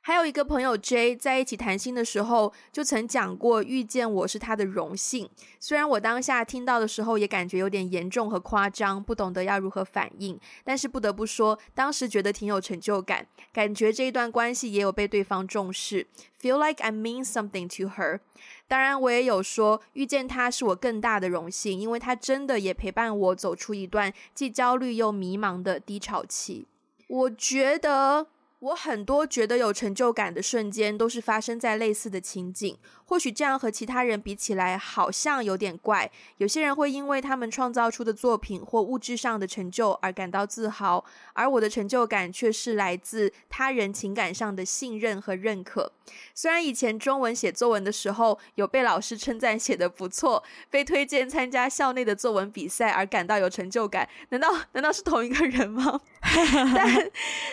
还有一个朋友 J 在一起谈心的时候，就曾讲过遇见我是他的荣幸。虽然我当下听到的时候也感觉有点严重和夸张，不懂得要如何反应，但是不得不说，当时觉得挺有成就感，感觉这一段关系也有被对方重视。Feel like I mean something to her。当然，我也有说遇见他是我更大的荣幸，因为他真的也陪伴我走出一段既焦虑又迷茫的低潮期。我觉得。我很多觉得有成就感的瞬间，都是发生在类似的情景。或许这样和其他人比起来，好像有点怪。有些人会因为他们创造出的作品或物质上的成就而感到自豪，而我的成就感却是来自他人情感上的信任和认可。虽然以前中文写作文的时候，有被老师称赞写得不错，被推荐参加校内的作文比赛而感到有成就感，难道难道是同一个人吗？但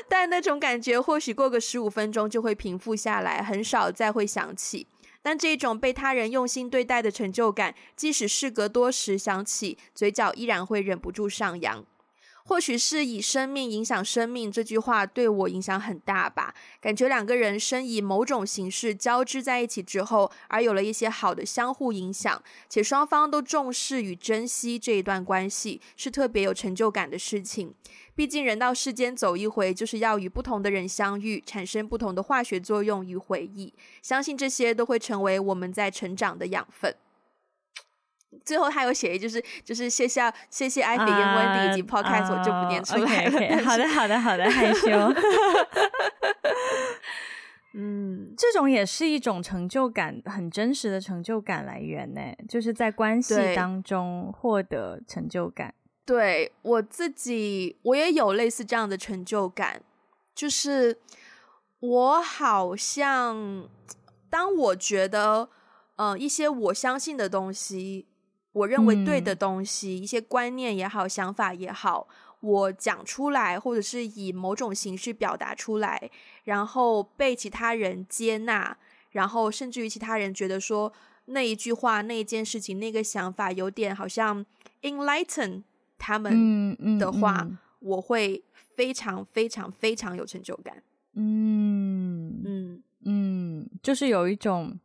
但那种感觉，或许过个十五分钟就会平复下来，很少再会想起。但这种被他人用心对待的成就感，即使事隔多时想起，嘴角依然会忍不住上扬。或许是以生命影响生命这句话对我影响很大吧。感觉两个人生以某种形式交织在一起之后，而有了一些好的相互影响，且双方都重视与珍惜这一段关系，是特别有成就感的事情。毕竟人到世间走一回，就是要与不同的人相遇，产生不同的化学作用与回忆。相信这些都会成为我们在成长的养分。最后他有写，就是就是谢谢谢谢艾比跟温迪以及 Podcast，、uh, 我就不念出来了。Okay, okay. 好的好的好的，害羞。嗯，这种也是一种成就感，很真实的成就感来源呢，就是在关系当中获得成就感。对，我自己，我也有类似这样的成就感，就是我好像，当我觉得，呃，一些我相信的东西，我认为对的东西，嗯，一些观念也好，想法也好，我讲出来，或者是以某种形式表达出来，然后被其他人接纳，然后甚至于其他人觉得说那一句话、那一件事情、那个想法有点好像 enlighten。他们的话，嗯嗯嗯、我会非常非常非常有成就感。嗯嗯嗯，就是有一种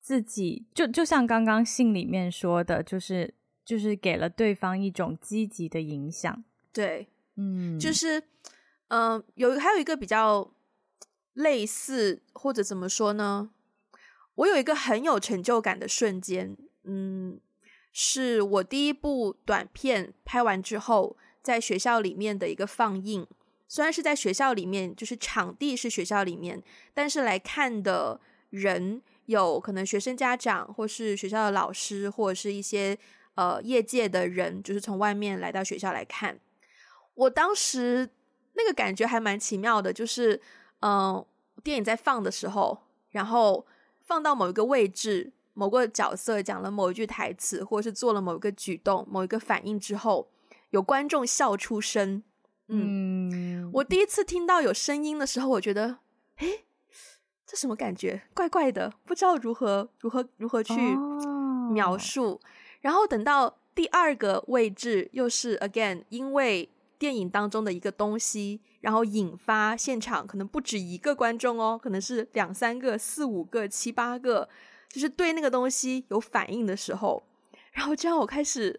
自己就就像刚刚信里面说的，就是就是给了对方一种积极的影响。对，嗯，就是嗯、呃，有还有一个比较类似或者怎么说呢？我有一个很有成就感的瞬间，嗯。是我第一部短片拍完之后，在学校里面的一个放映。虽然是在学校里面，就是场地是学校里面，但是来看的人有可能学生家长，或是学校的老师，或者是一些呃业界的人，就是从外面来到学校来看。我当时那个感觉还蛮奇妙的，就是嗯、电影在放的时候，然后放到某一个位置。某个角色讲了某一句台词，或者是做了某一个举动、某一个反应之后，有观众笑出声。嗯，嗯，我第一次听到有声音的时候，我觉得，诶，这什么感觉？怪怪的，不知道如何如何如何去描述。哦。然后等到第二个位置，又是 again，因为电影当中的一个东西，然后引发现场可能不止一个观众哦，可能是两三个、四五个、七八个。就是对那个东西有反应的时候，然后这样我开始，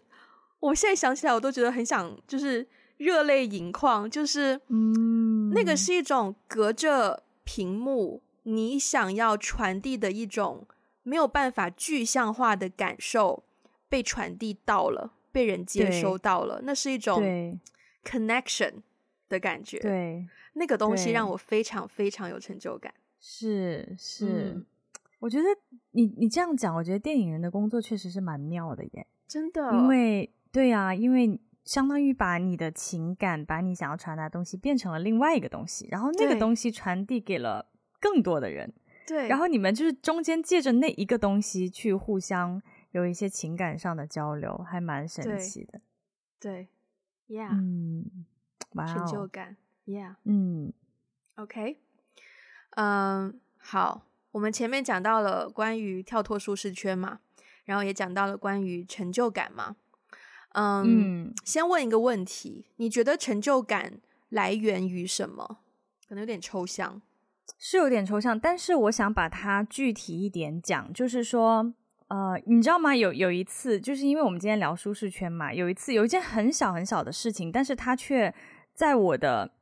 我现在想起来我都觉得很想，就是热泪盈眶。就是，嗯，那个是一种隔着屏幕你想要传递的一种没有办法具象化的感受，被传递到了，被人接收到了，那是一种 connection 的感觉。对，那个东西让我非常非常有成就感。是是、嗯，我觉得你你这样讲，我觉得电影人的工作确实是蛮妙的耶，真的。因为对啊，因为相当于把你的情感，把你想要传达的东西变成了另外一个东西，然后那个东西传递给了更多的人。对，然后你们就是中间借着那一个东西去互相有一些情感上的交流，还蛮神奇的。对，对，Yeah，嗯，成就感，Yeah，嗯，OK。嗯，好，我们前面讲到了关于跳脱舒适圈嘛，然后也讲到了关于成就感嘛。嗯，嗯，先问一个问题，你觉得成就感来源于什么？可能有点抽象，是有点抽象，但是我想把它具体一点讲，就是说，呃，你知道吗？有有一次，就是因为我们今天聊舒适圈嘛，有一次有一件很小很小的事情，但是它却在我的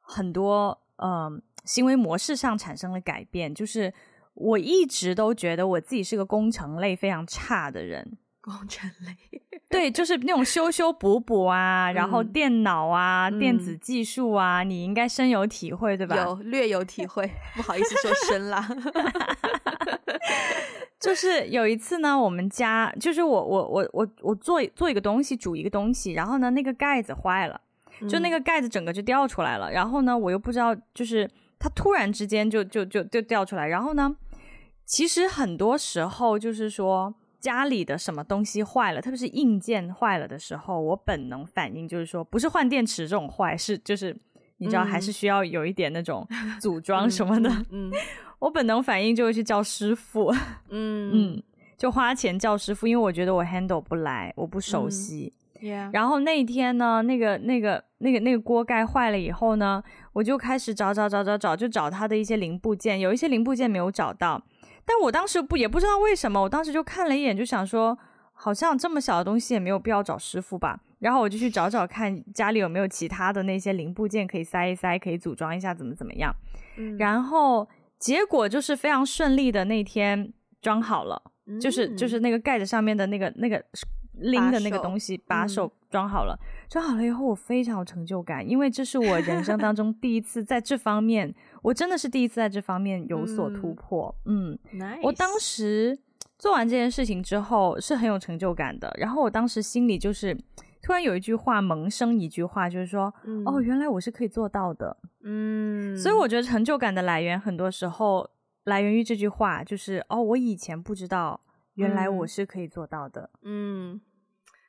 很多嗯。呃行为模式上产生了改变，就是我一直都觉得我自己是个工程类非常差的人。工程类，对，就是那种修修补补啊，然后电脑啊、嗯、电子技术啊，你应该深有体会，对吧？有，略有体会，不好意思说深啦。就是有一次呢，我们家就是我我我我我做做一个东西，煮一个东西，然后呢，那个盖子坏了，就那个盖子整个就掉出来了，嗯、然后呢，我又不知道就是。它突然之间就就就就掉出来，然后呢，其实很多时候就是说家里的什么东西坏了，特别是硬件坏了的时候，我本能反应就是说，不是换电池这种坏，是就是你知道还是需要有一点那种 组装什么的。嗯，嗯 我本能反应就会去叫师傅。嗯嗯，就花钱叫师傅，因为我觉得我 handle 不来，我不熟悉。嗯 Yeah. 然后那一天呢，那个那个那个那个锅盖坏了以后呢，我就开始找找找找找，就找它的一些零部件，有一些零部件没有找到，但我当时不也不知道为什么，我当时就看了一眼，就想说，好像这么小的东西也没有必要找师傅吧，然后我就去找找看家里有没有其他的那些零部件可以塞一塞，可以组装一下，怎么怎么样，嗯，然后结果就是非常顺利的那天装好了，嗯，就是就是那个盖子上面的那个那个。拎的那个东西，把手装好了，装、嗯、好了以后，我非常有成就感，因为这是我人生当中第一次在这方面，我真的是第一次在这方面有所突破。嗯.我当时做完这件事情之后是很有成就感的，然后我当时心里就是突然有一句话萌生一句话，就是说，嗯、哦，原来我是可以做到的。嗯，所以我觉得成就感的来源很多时候来源于这句话，就是哦，我以前不知道。原来我是可以做到的。嗯，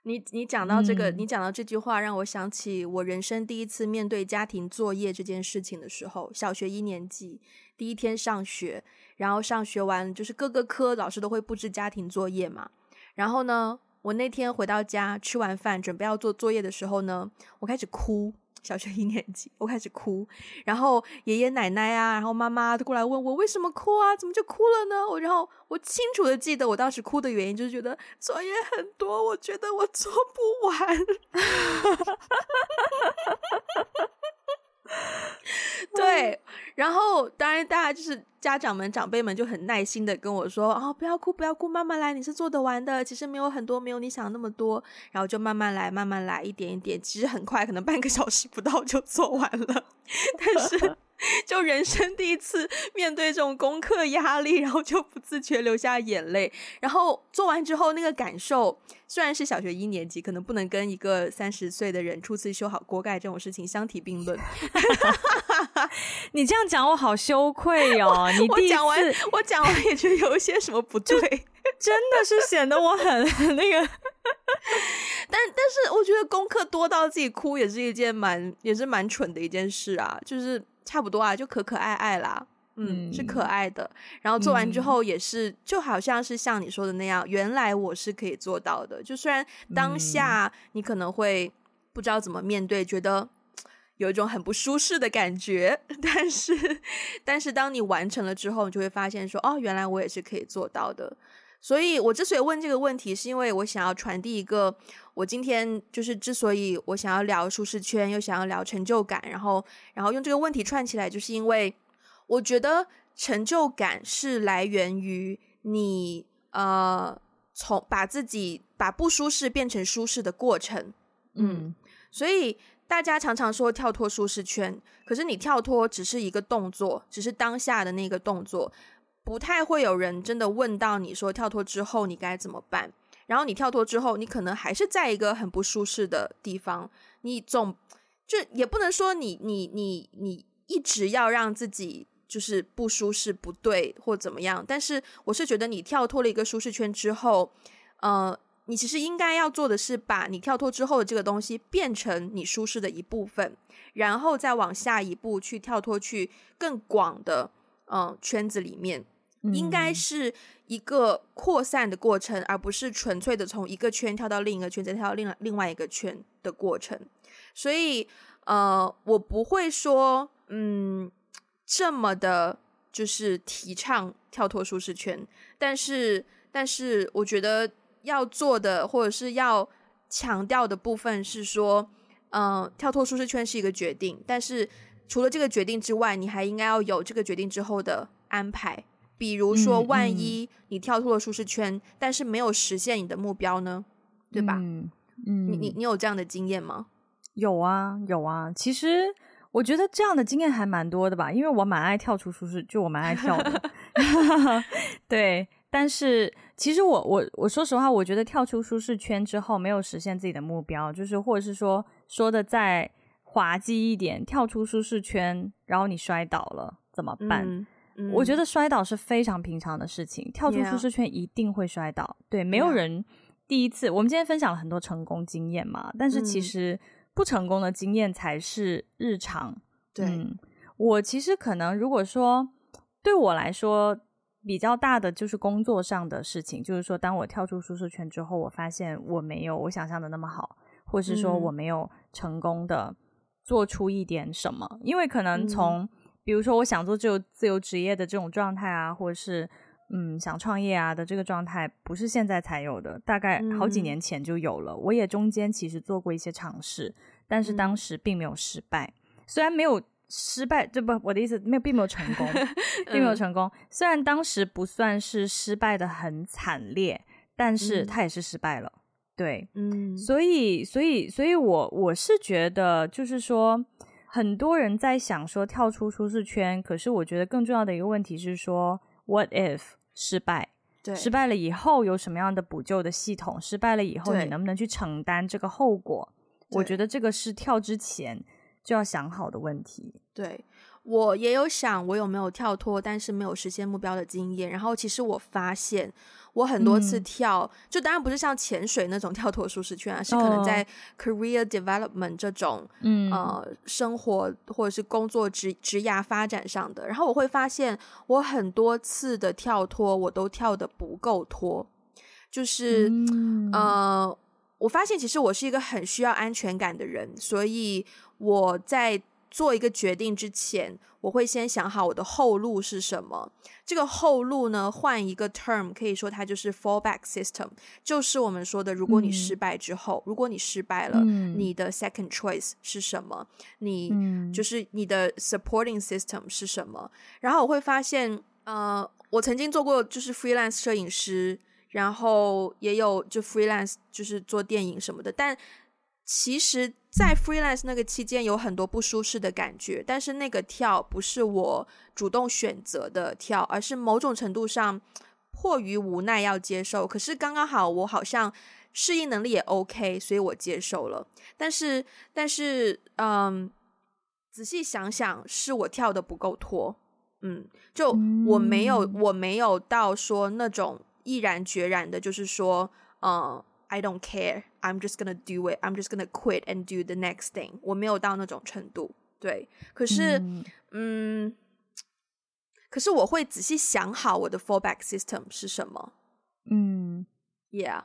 你你讲到这个，嗯，你讲到这句话，让我想起我人生第一次面对家庭作业这件事情的时候，小学一年级第一天上学，然后上学完就是各个科老师都会布置家庭作业嘛。然后呢，我那天回到家吃完饭准备要做作业的时候呢，我开始哭。小学一年级，我开始哭，然后爷爷奶奶啊，然后妈妈都过来问我为什么哭啊？怎么就哭了呢？我然后我清楚的记得我当时哭的原因就是觉得作业很多，我觉得我做不完。对，然后当然大家就是家长们、长辈们就很耐心的跟我说：“啊、哦，不要哭，不要哭，慢慢来，你是做得完的。其实没有很多，没有你想那么多。”然后就慢慢来，慢慢来，一点一点，其实很快，可能半个小时不到就做完了。但是。就人生第一次面对这种功课压力，然后就不自觉流下眼泪。然后做完之后，那个感受虽然是小学一年级，可能不能跟一个三十岁的人初次修好锅盖这种事情相提并论。你这样讲，我好羞愧哦！你我讲完，我讲完也觉得有一些什么不对，真的是显得我很那个。但但是，我觉得功课多到自己哭也是一件蛮也是蛮蠢的一件事啊，就是。差不多啊，就可可爱爱啦，嗯，嗯，是可爱的。然后做完之后也是，嗯，就好像是像你说的那样，原来我是可以做到的。就虽然当下你可能会不知道怎么面对，觉得有一种很不舒适的感觉，但是但是当你完成了之后，你就会发现说，哦，原来我也是可以做到的。所以我之所以问这个问题，是因为我想要传递一个，我今天就是之所以我想要聊舒适圈，又想要聊成就感，然后然后用这个问题串起来，就是因为我觉得成就感是来源于你呃从把自己把不舒适变成舒适的过程，嗯，所以大家常常说跳脱舒适圈，可是你跳脱只是一个动作，只是当下的那个动作，不太会有人真的问到你说跳脱之后你该怎么办。然后你跳脱之后，你可能还是在一个很不舒适的地方，你总就也不能说你你你你一直要让自己就是不舒适不对或怎么样。但是我是觉得你跳脱了一个舒适圈之后，呃。你其实应该要做的是，把你跳脱之后的这个东西变成你舒适的一部分，然后再往下一步去跳脱去更广的嗯、圈子里面，应该是一个扩散的过程，而不是纯粹的从一个圈跳到另一个圈，再跳到另另外一个圈的过程。所以呃，我不会说嗯这么的，就是提倡跳脱舒适圈，但是但是我觉得。要做的或者是要强调的部分是说，嗯、呃，跳脱舒适圈是一个决定，但是除了这个决定之外，你还应该要有这个决定之后的安排。比如说，万一你跳出了舒适圈，但是没有实现你的目标呢？对吧？嗯，嗯你你你有这样的经验吗？有啊，有啊。其实我觉得这样的经验还蛮多的吧，因为我蛮爱跳出舒适，就我蛮爱跳的。对。但是，其实我我我说实话，我觉得跳出舒适圈之后没有实现自己的目标，就是或者是说说的再滑稽一点，跳出舒适圈，然后你摔倒了怎么办？嗯嗯、我觉得摔倒是非常平常的事情，跳出舒适圈一定会摔倒。对，没有人第一次。我们今天分享了很多成功经验嘛，但是其实不成功的经验才是日常。对、嗯，我其实可能如果说对我来说。比较大的就是工作上的事情，就是说，当我跳出舒适圈之后，我发现我没有我想象的那么好，或是说我没有成功的做出一点什么。嗯、因为可能从，嗯、比如说我想做自由自由职业的这种状态啊，或者是嗯想创业啊的这个状态，不是现在才有的，大概好几年前就有了。嗯、我也中间其实做过一些尝试，但是当时并没有失败，嗯、虽然没有。失败，这不，我的意思没有，并没有成功，并没有成功。虽然当时不算是失败的很惨烈，但是他也是失败了。嗯、对，嗯，所以，所以，所以我我是觉得，就是说，很多人在想说跳出舒适圈，可是我觉得更重要的一个问题是说，what if 失败？对，失败了以后有什么样的补救的系统？失败了以后，你能不能去承担这个后果？我觉得这个是跳之前。就要想好的问题。对，我也有想，我有没有跳脱，但是没有实现目标的经验。然后其实我发现，我很多次跳，嗯、就当然不是像潜水那种跳脱舒适圈啊，是可能在 career development 这种，嗯呃，生活或者是工作职职涯发展上的。然后我会发现，我很多次的跳脱，我都跳的不够脱，就是，嗯、呃，我发现其实我是一个很需要安全感的人，所以。我在做一个决定之前，我会先想好我的后路是什么。这个后路呢，换一个 term，可以说它就是 fallback system，就是我们说的，如果你失败之后，嗯、如果你失败了，嗯、你的 second choice 是什么？你、嗯、就是你的 supporting system 是什么？然后我会发现，呃，我曾经做过就是 freelance 摄影师，然后也有就 freelance 就是做电影什么的，但其实。在 freelance 那个期间有很多不舒适的感觉，但是那个跳不是我主动选择的跳，而是某种程度上迫于无奈要接受。可是刚刚好，我好像适应能力也 OK，所以我接受了。但是，但是，嗯，仔细想想，是我跳的不够脱。嗯，就我没有，嗯、我没有到说那种毅然决然的，就是说，嗯。I don't care. I'm just gonna do it. I'm just gonna quit and do the next thing. 我没有到那种程度，对。可是，嗯，嗯，可是我会仔细想好我的 fallback system 是什么。嗯，Yeah。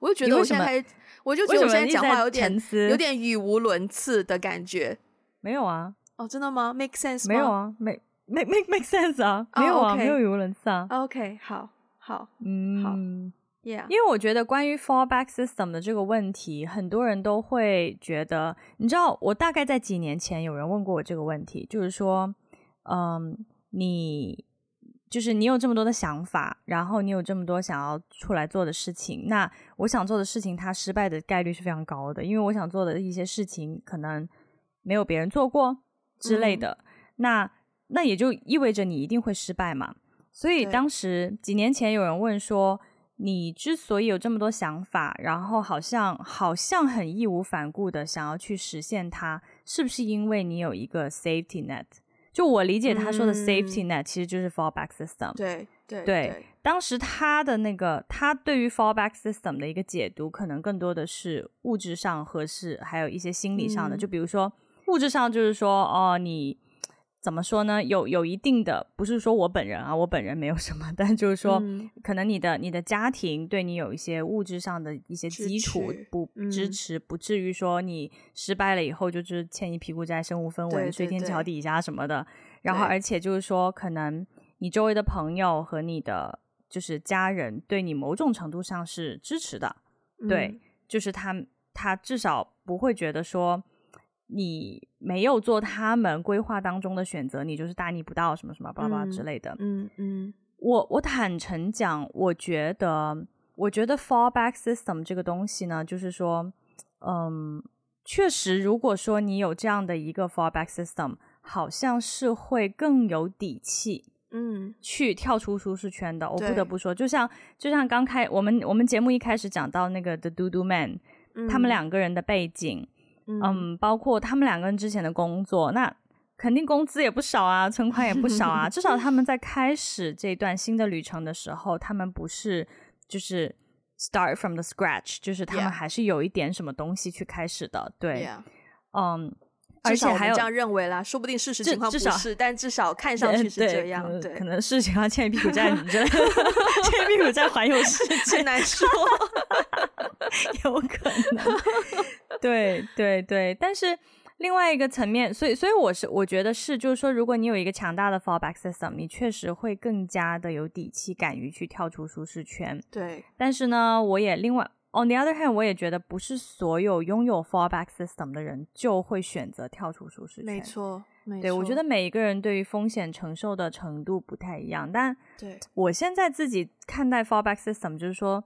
我就觉得我现在，我就觉得我现在讲话有点有点语无伦次的感觉。没有啊？哦，真的吗？Make sense 吗？没有啊，make make make make sense 啊？没有啊，没有语无伦次啊。OK，好，好，嗯，好。Yeah. 因为我觉得关于 fallback system 的这个问题，很多人都会觉得，你知道，我大概在几年前有人问过我这个问题，就是说，嗯，你就是你有这么多的想法，然后你有这么多想要出来做的事情，那我想做的事情，它失败的概率是非常高的，因为我想做的一些事情可能没有别人做过之类的，嗯、那那也就意味着你一定会失败嘛。所以当时几年前有人问说，你之所以有这么多想法，然后好像好像很义无反顾的想要去实现它，是不是因为你有一个 safety net？就我理解他说的 safety net，其实就是 fallback system。对对对，当时他的那个他对于 fallback system 的一个解读，可能更多的是物质上合适，还有一些心理上的。嗯、就比如说物质上，就是说哦你。怎么说呢？有有一定的，不是说我本人啊，我本人没有什么，但就是说，嗯、可能你的你的家庭对你有一些物质上的一些基础不支持，嗯、不至于说你失败了以后就是欠一屁股债，身无分文，睡天桥底下什么的。然后，而且就是说，可能你周围的朋友和你的就是家人对你某种程度上是支持的，嗯、对，就是他他至少不会觉得说。你没有做他们规划当中的选择，你就是大逆不道，什么什么巴拉巴拉之类的。嗯嗯，嗯我我坦诚讲，我觉得，我觉得 fallback system 这个东西呢，就是说，嗯，确实，如果说你有这样的一个 fallback system，好像是会更有底气，嗯，去跳出舒适圈的。嗯、我不得不说，就像就像刚开我们我们节目一开始讲到那个 The Doodoo Man，、嗯、他们两个人的背景。嗯，嗯，包括他们两个人之前的工作，那肯定工资也不少啊，存款也不少啊。至少他们在开始这段新的旅程的时候，他们不是就是 start from the scratch，就是他们还是有一点什么东西去开始的。对.嗯，而且还有这样认为啦，说不定事实情况不是，但至少看 上去是这样。对，对可能事情要欠一屁股债，你知道 欠一屁股债环游世界，很难说，有可能。对对对，但是另外一个层面，所以所以我是我觉得是，就是说，如果你有一个强大的 fallback system，你确实会更加的有底气，敢于去跳出舒适圈。对，但是呢，我也另外 on the other hand，我也觉得不是所有拥有 fallback system 的人就会选择跳出舒适圈。没错，没错。对，我觉得每一个人对于风险承受的程度不太一样，但对我现在自己看待 fallback system，就是说。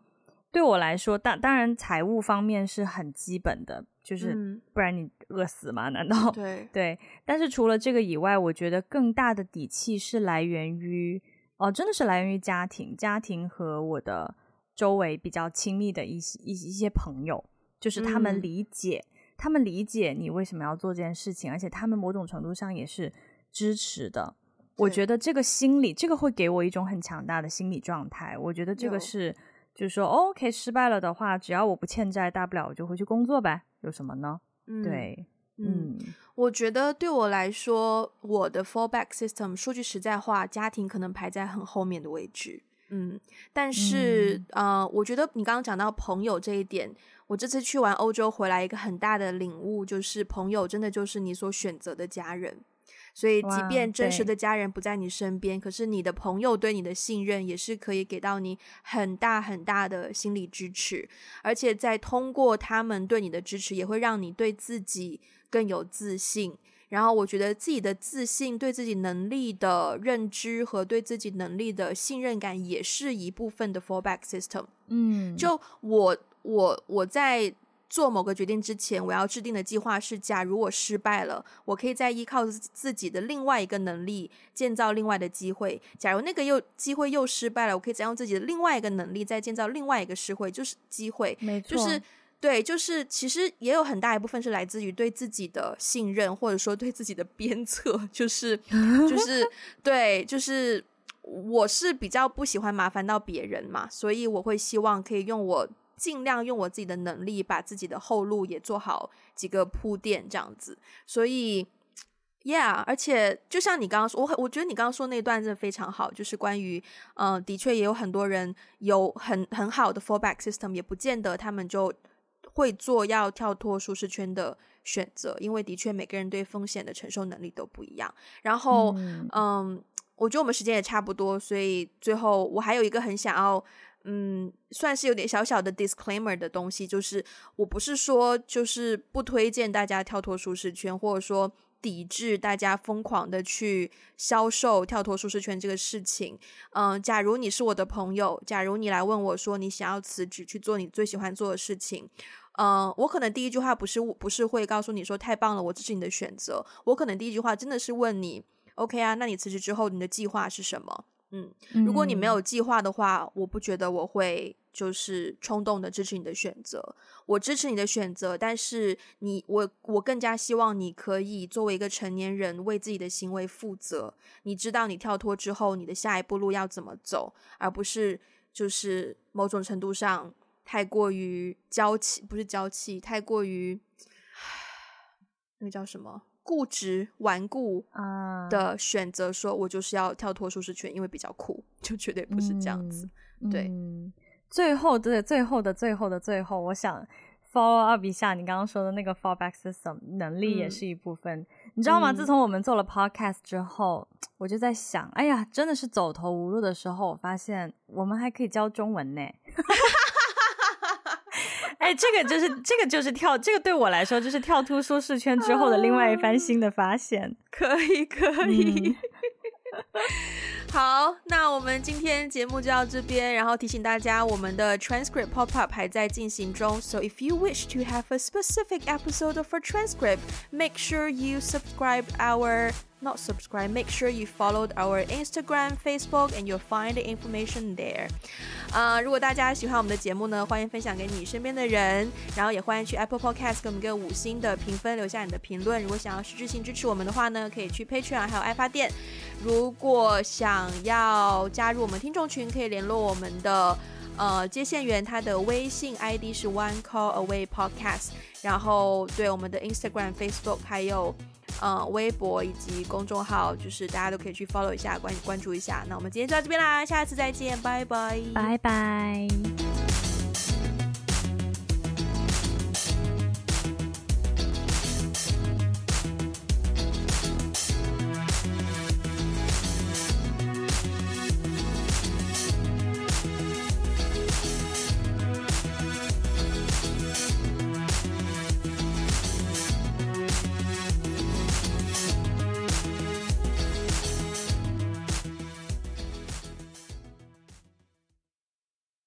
对我来说，当当然财务方面是很基本的，就是不然你饿死吗？难道？对 对。但是除了这个以外，我觉得更大的底气是来源于哦，真的是来源于家庭，家庭和我的周围比较亲密的一些一一些朋友，就是他们理解，嗯、他们理解你为什么要做这件事情，而且他们某种程度上也是支持的。我觉得这个心理，这个会给我一种很强大的心理状态。我觉得这个是。就是说，OK，失败了的话，只要我不欠债，大不了我就回去工作呗，有什么呢？嗯、对，嗯，嗯我觉得对我来说，我的 fallback system，说句实在话，家庭可能排在很后面的位置。嗯，但是，嗯、呃，我觉得你刚刚讲到朋友这一点，我这次去完欧洲回来，一个很大的领悟就是，朋友真的就是你所选择的家人。所以，即便真实的家人不在你身边，可是你的朋友对你的信任也是可以给到你很大很大的心理支持，而且在通过他们对你的支持，也会让你对自己更有自信。然后，我觉得自己的自信、对自己能力的认知和对自己能力的信任感，也是一部分的 fallback system。嗯，就我我我在。做某个决定之前，我要制定的计划是：假如我失败了，我可以再依靠自己的另外一个能力建造另外的机会；假如那个又机会又失败了，我可以再用自己的另外一个能力再建造另外一个机会，就是机会。没错，就是对，就是其实也有很大一部分是来自于对自己的信任，或者说对自己的鞭策，就是就 是对，就是我是比较不喜欢麻烦到别人嘛，所以我会希望可以用我。尽量用我自己的能力，把自己的后路也做好几个铺垫，这样子。所以，Yeah，而且就像你刚刚说，我我觉得你刚刚说那段真的非常好，就是关于，嗯、呃，的确也有很多人有很很好的 fallback system，也不见得他们就会做要跳脱舒适圈的选择，因为的确每个人对风险的承受能力都不一样。然后，嗯，嗯，我觉得我们时间也差不多，所以最后我还有一个很想要。嗯，算是有点小小的 disclaimer 的东西，就是我不是说就是不推荐大家跳脱舒适圈，或者说抵制大家疯狂的去销售跳脱舒适圈这个事情。嗯，假如你是我的朋友，假如你来问我说你想要辞职去做你最喜欢做的事情，嗯，我可能第一句话不是不是会告诉你说太棒了，我支持你的选择。我可能第一句话真的是问你，OK 啊？那你辞职之后你的计划是什么？嗯，如果你没有计划的话，我不觉得我会就是冲动的支持你的选择。我支持你的选择，但是你我我更加希望你可以作为一个成年人为自己的行为负责。你知道你跳脱之后你的下一步路要怎么走，而不是就是某种程度上太过于娇气，不是娇气，太过于 那个叫什么？固执顽固的选择，说我就是要跳脱舒适圈，因为比较酷，就绝对不是这样子。嗯、对、嗯，最后的最后的最后的最后，我想 follow up 一下你刚刚说的那个 fallback system 能力也是一部分。嗯、你知道吗？自从我们做了 podcast 之后，我就在想，哎呀，真的是走投无路的时候，我发现我们还可以教中文呢。哎，这个就是这个就是跳，这个对我来说就是跳出舒适圈之后的另外一番新的发现。可以，可以。嗯、好，那我们今天节目就到这边，然后提醒大家，我们的 transcript pop up 还在进行中。So if you wish to have a specific episode of our transcript, make sure you subscribe our. Not subscribe. Make sure you followed our Instagram, Facebook, and you'll find information there. 啊、呃，如果大家喜欢我们的节目呢，欢迎分享给你身边的人，然后也欢迎去 Apple Podcast 给我们个五星的评分，留下你的评论。如果想要实质性支持我们的话呢，可以去 Patreon 还有爱发电。如果想要加入我们听众群，可以联络我们的呃接线员，他的微信 ID 是 One Call Away Podcast。然后对我们的 Instagram、Facebook 还有。嗯，微博以及公众号，就是大家都可以去 follow 一下，关关注一下。那我们今天就到这边啦，下次再见，拜拜，拜拜。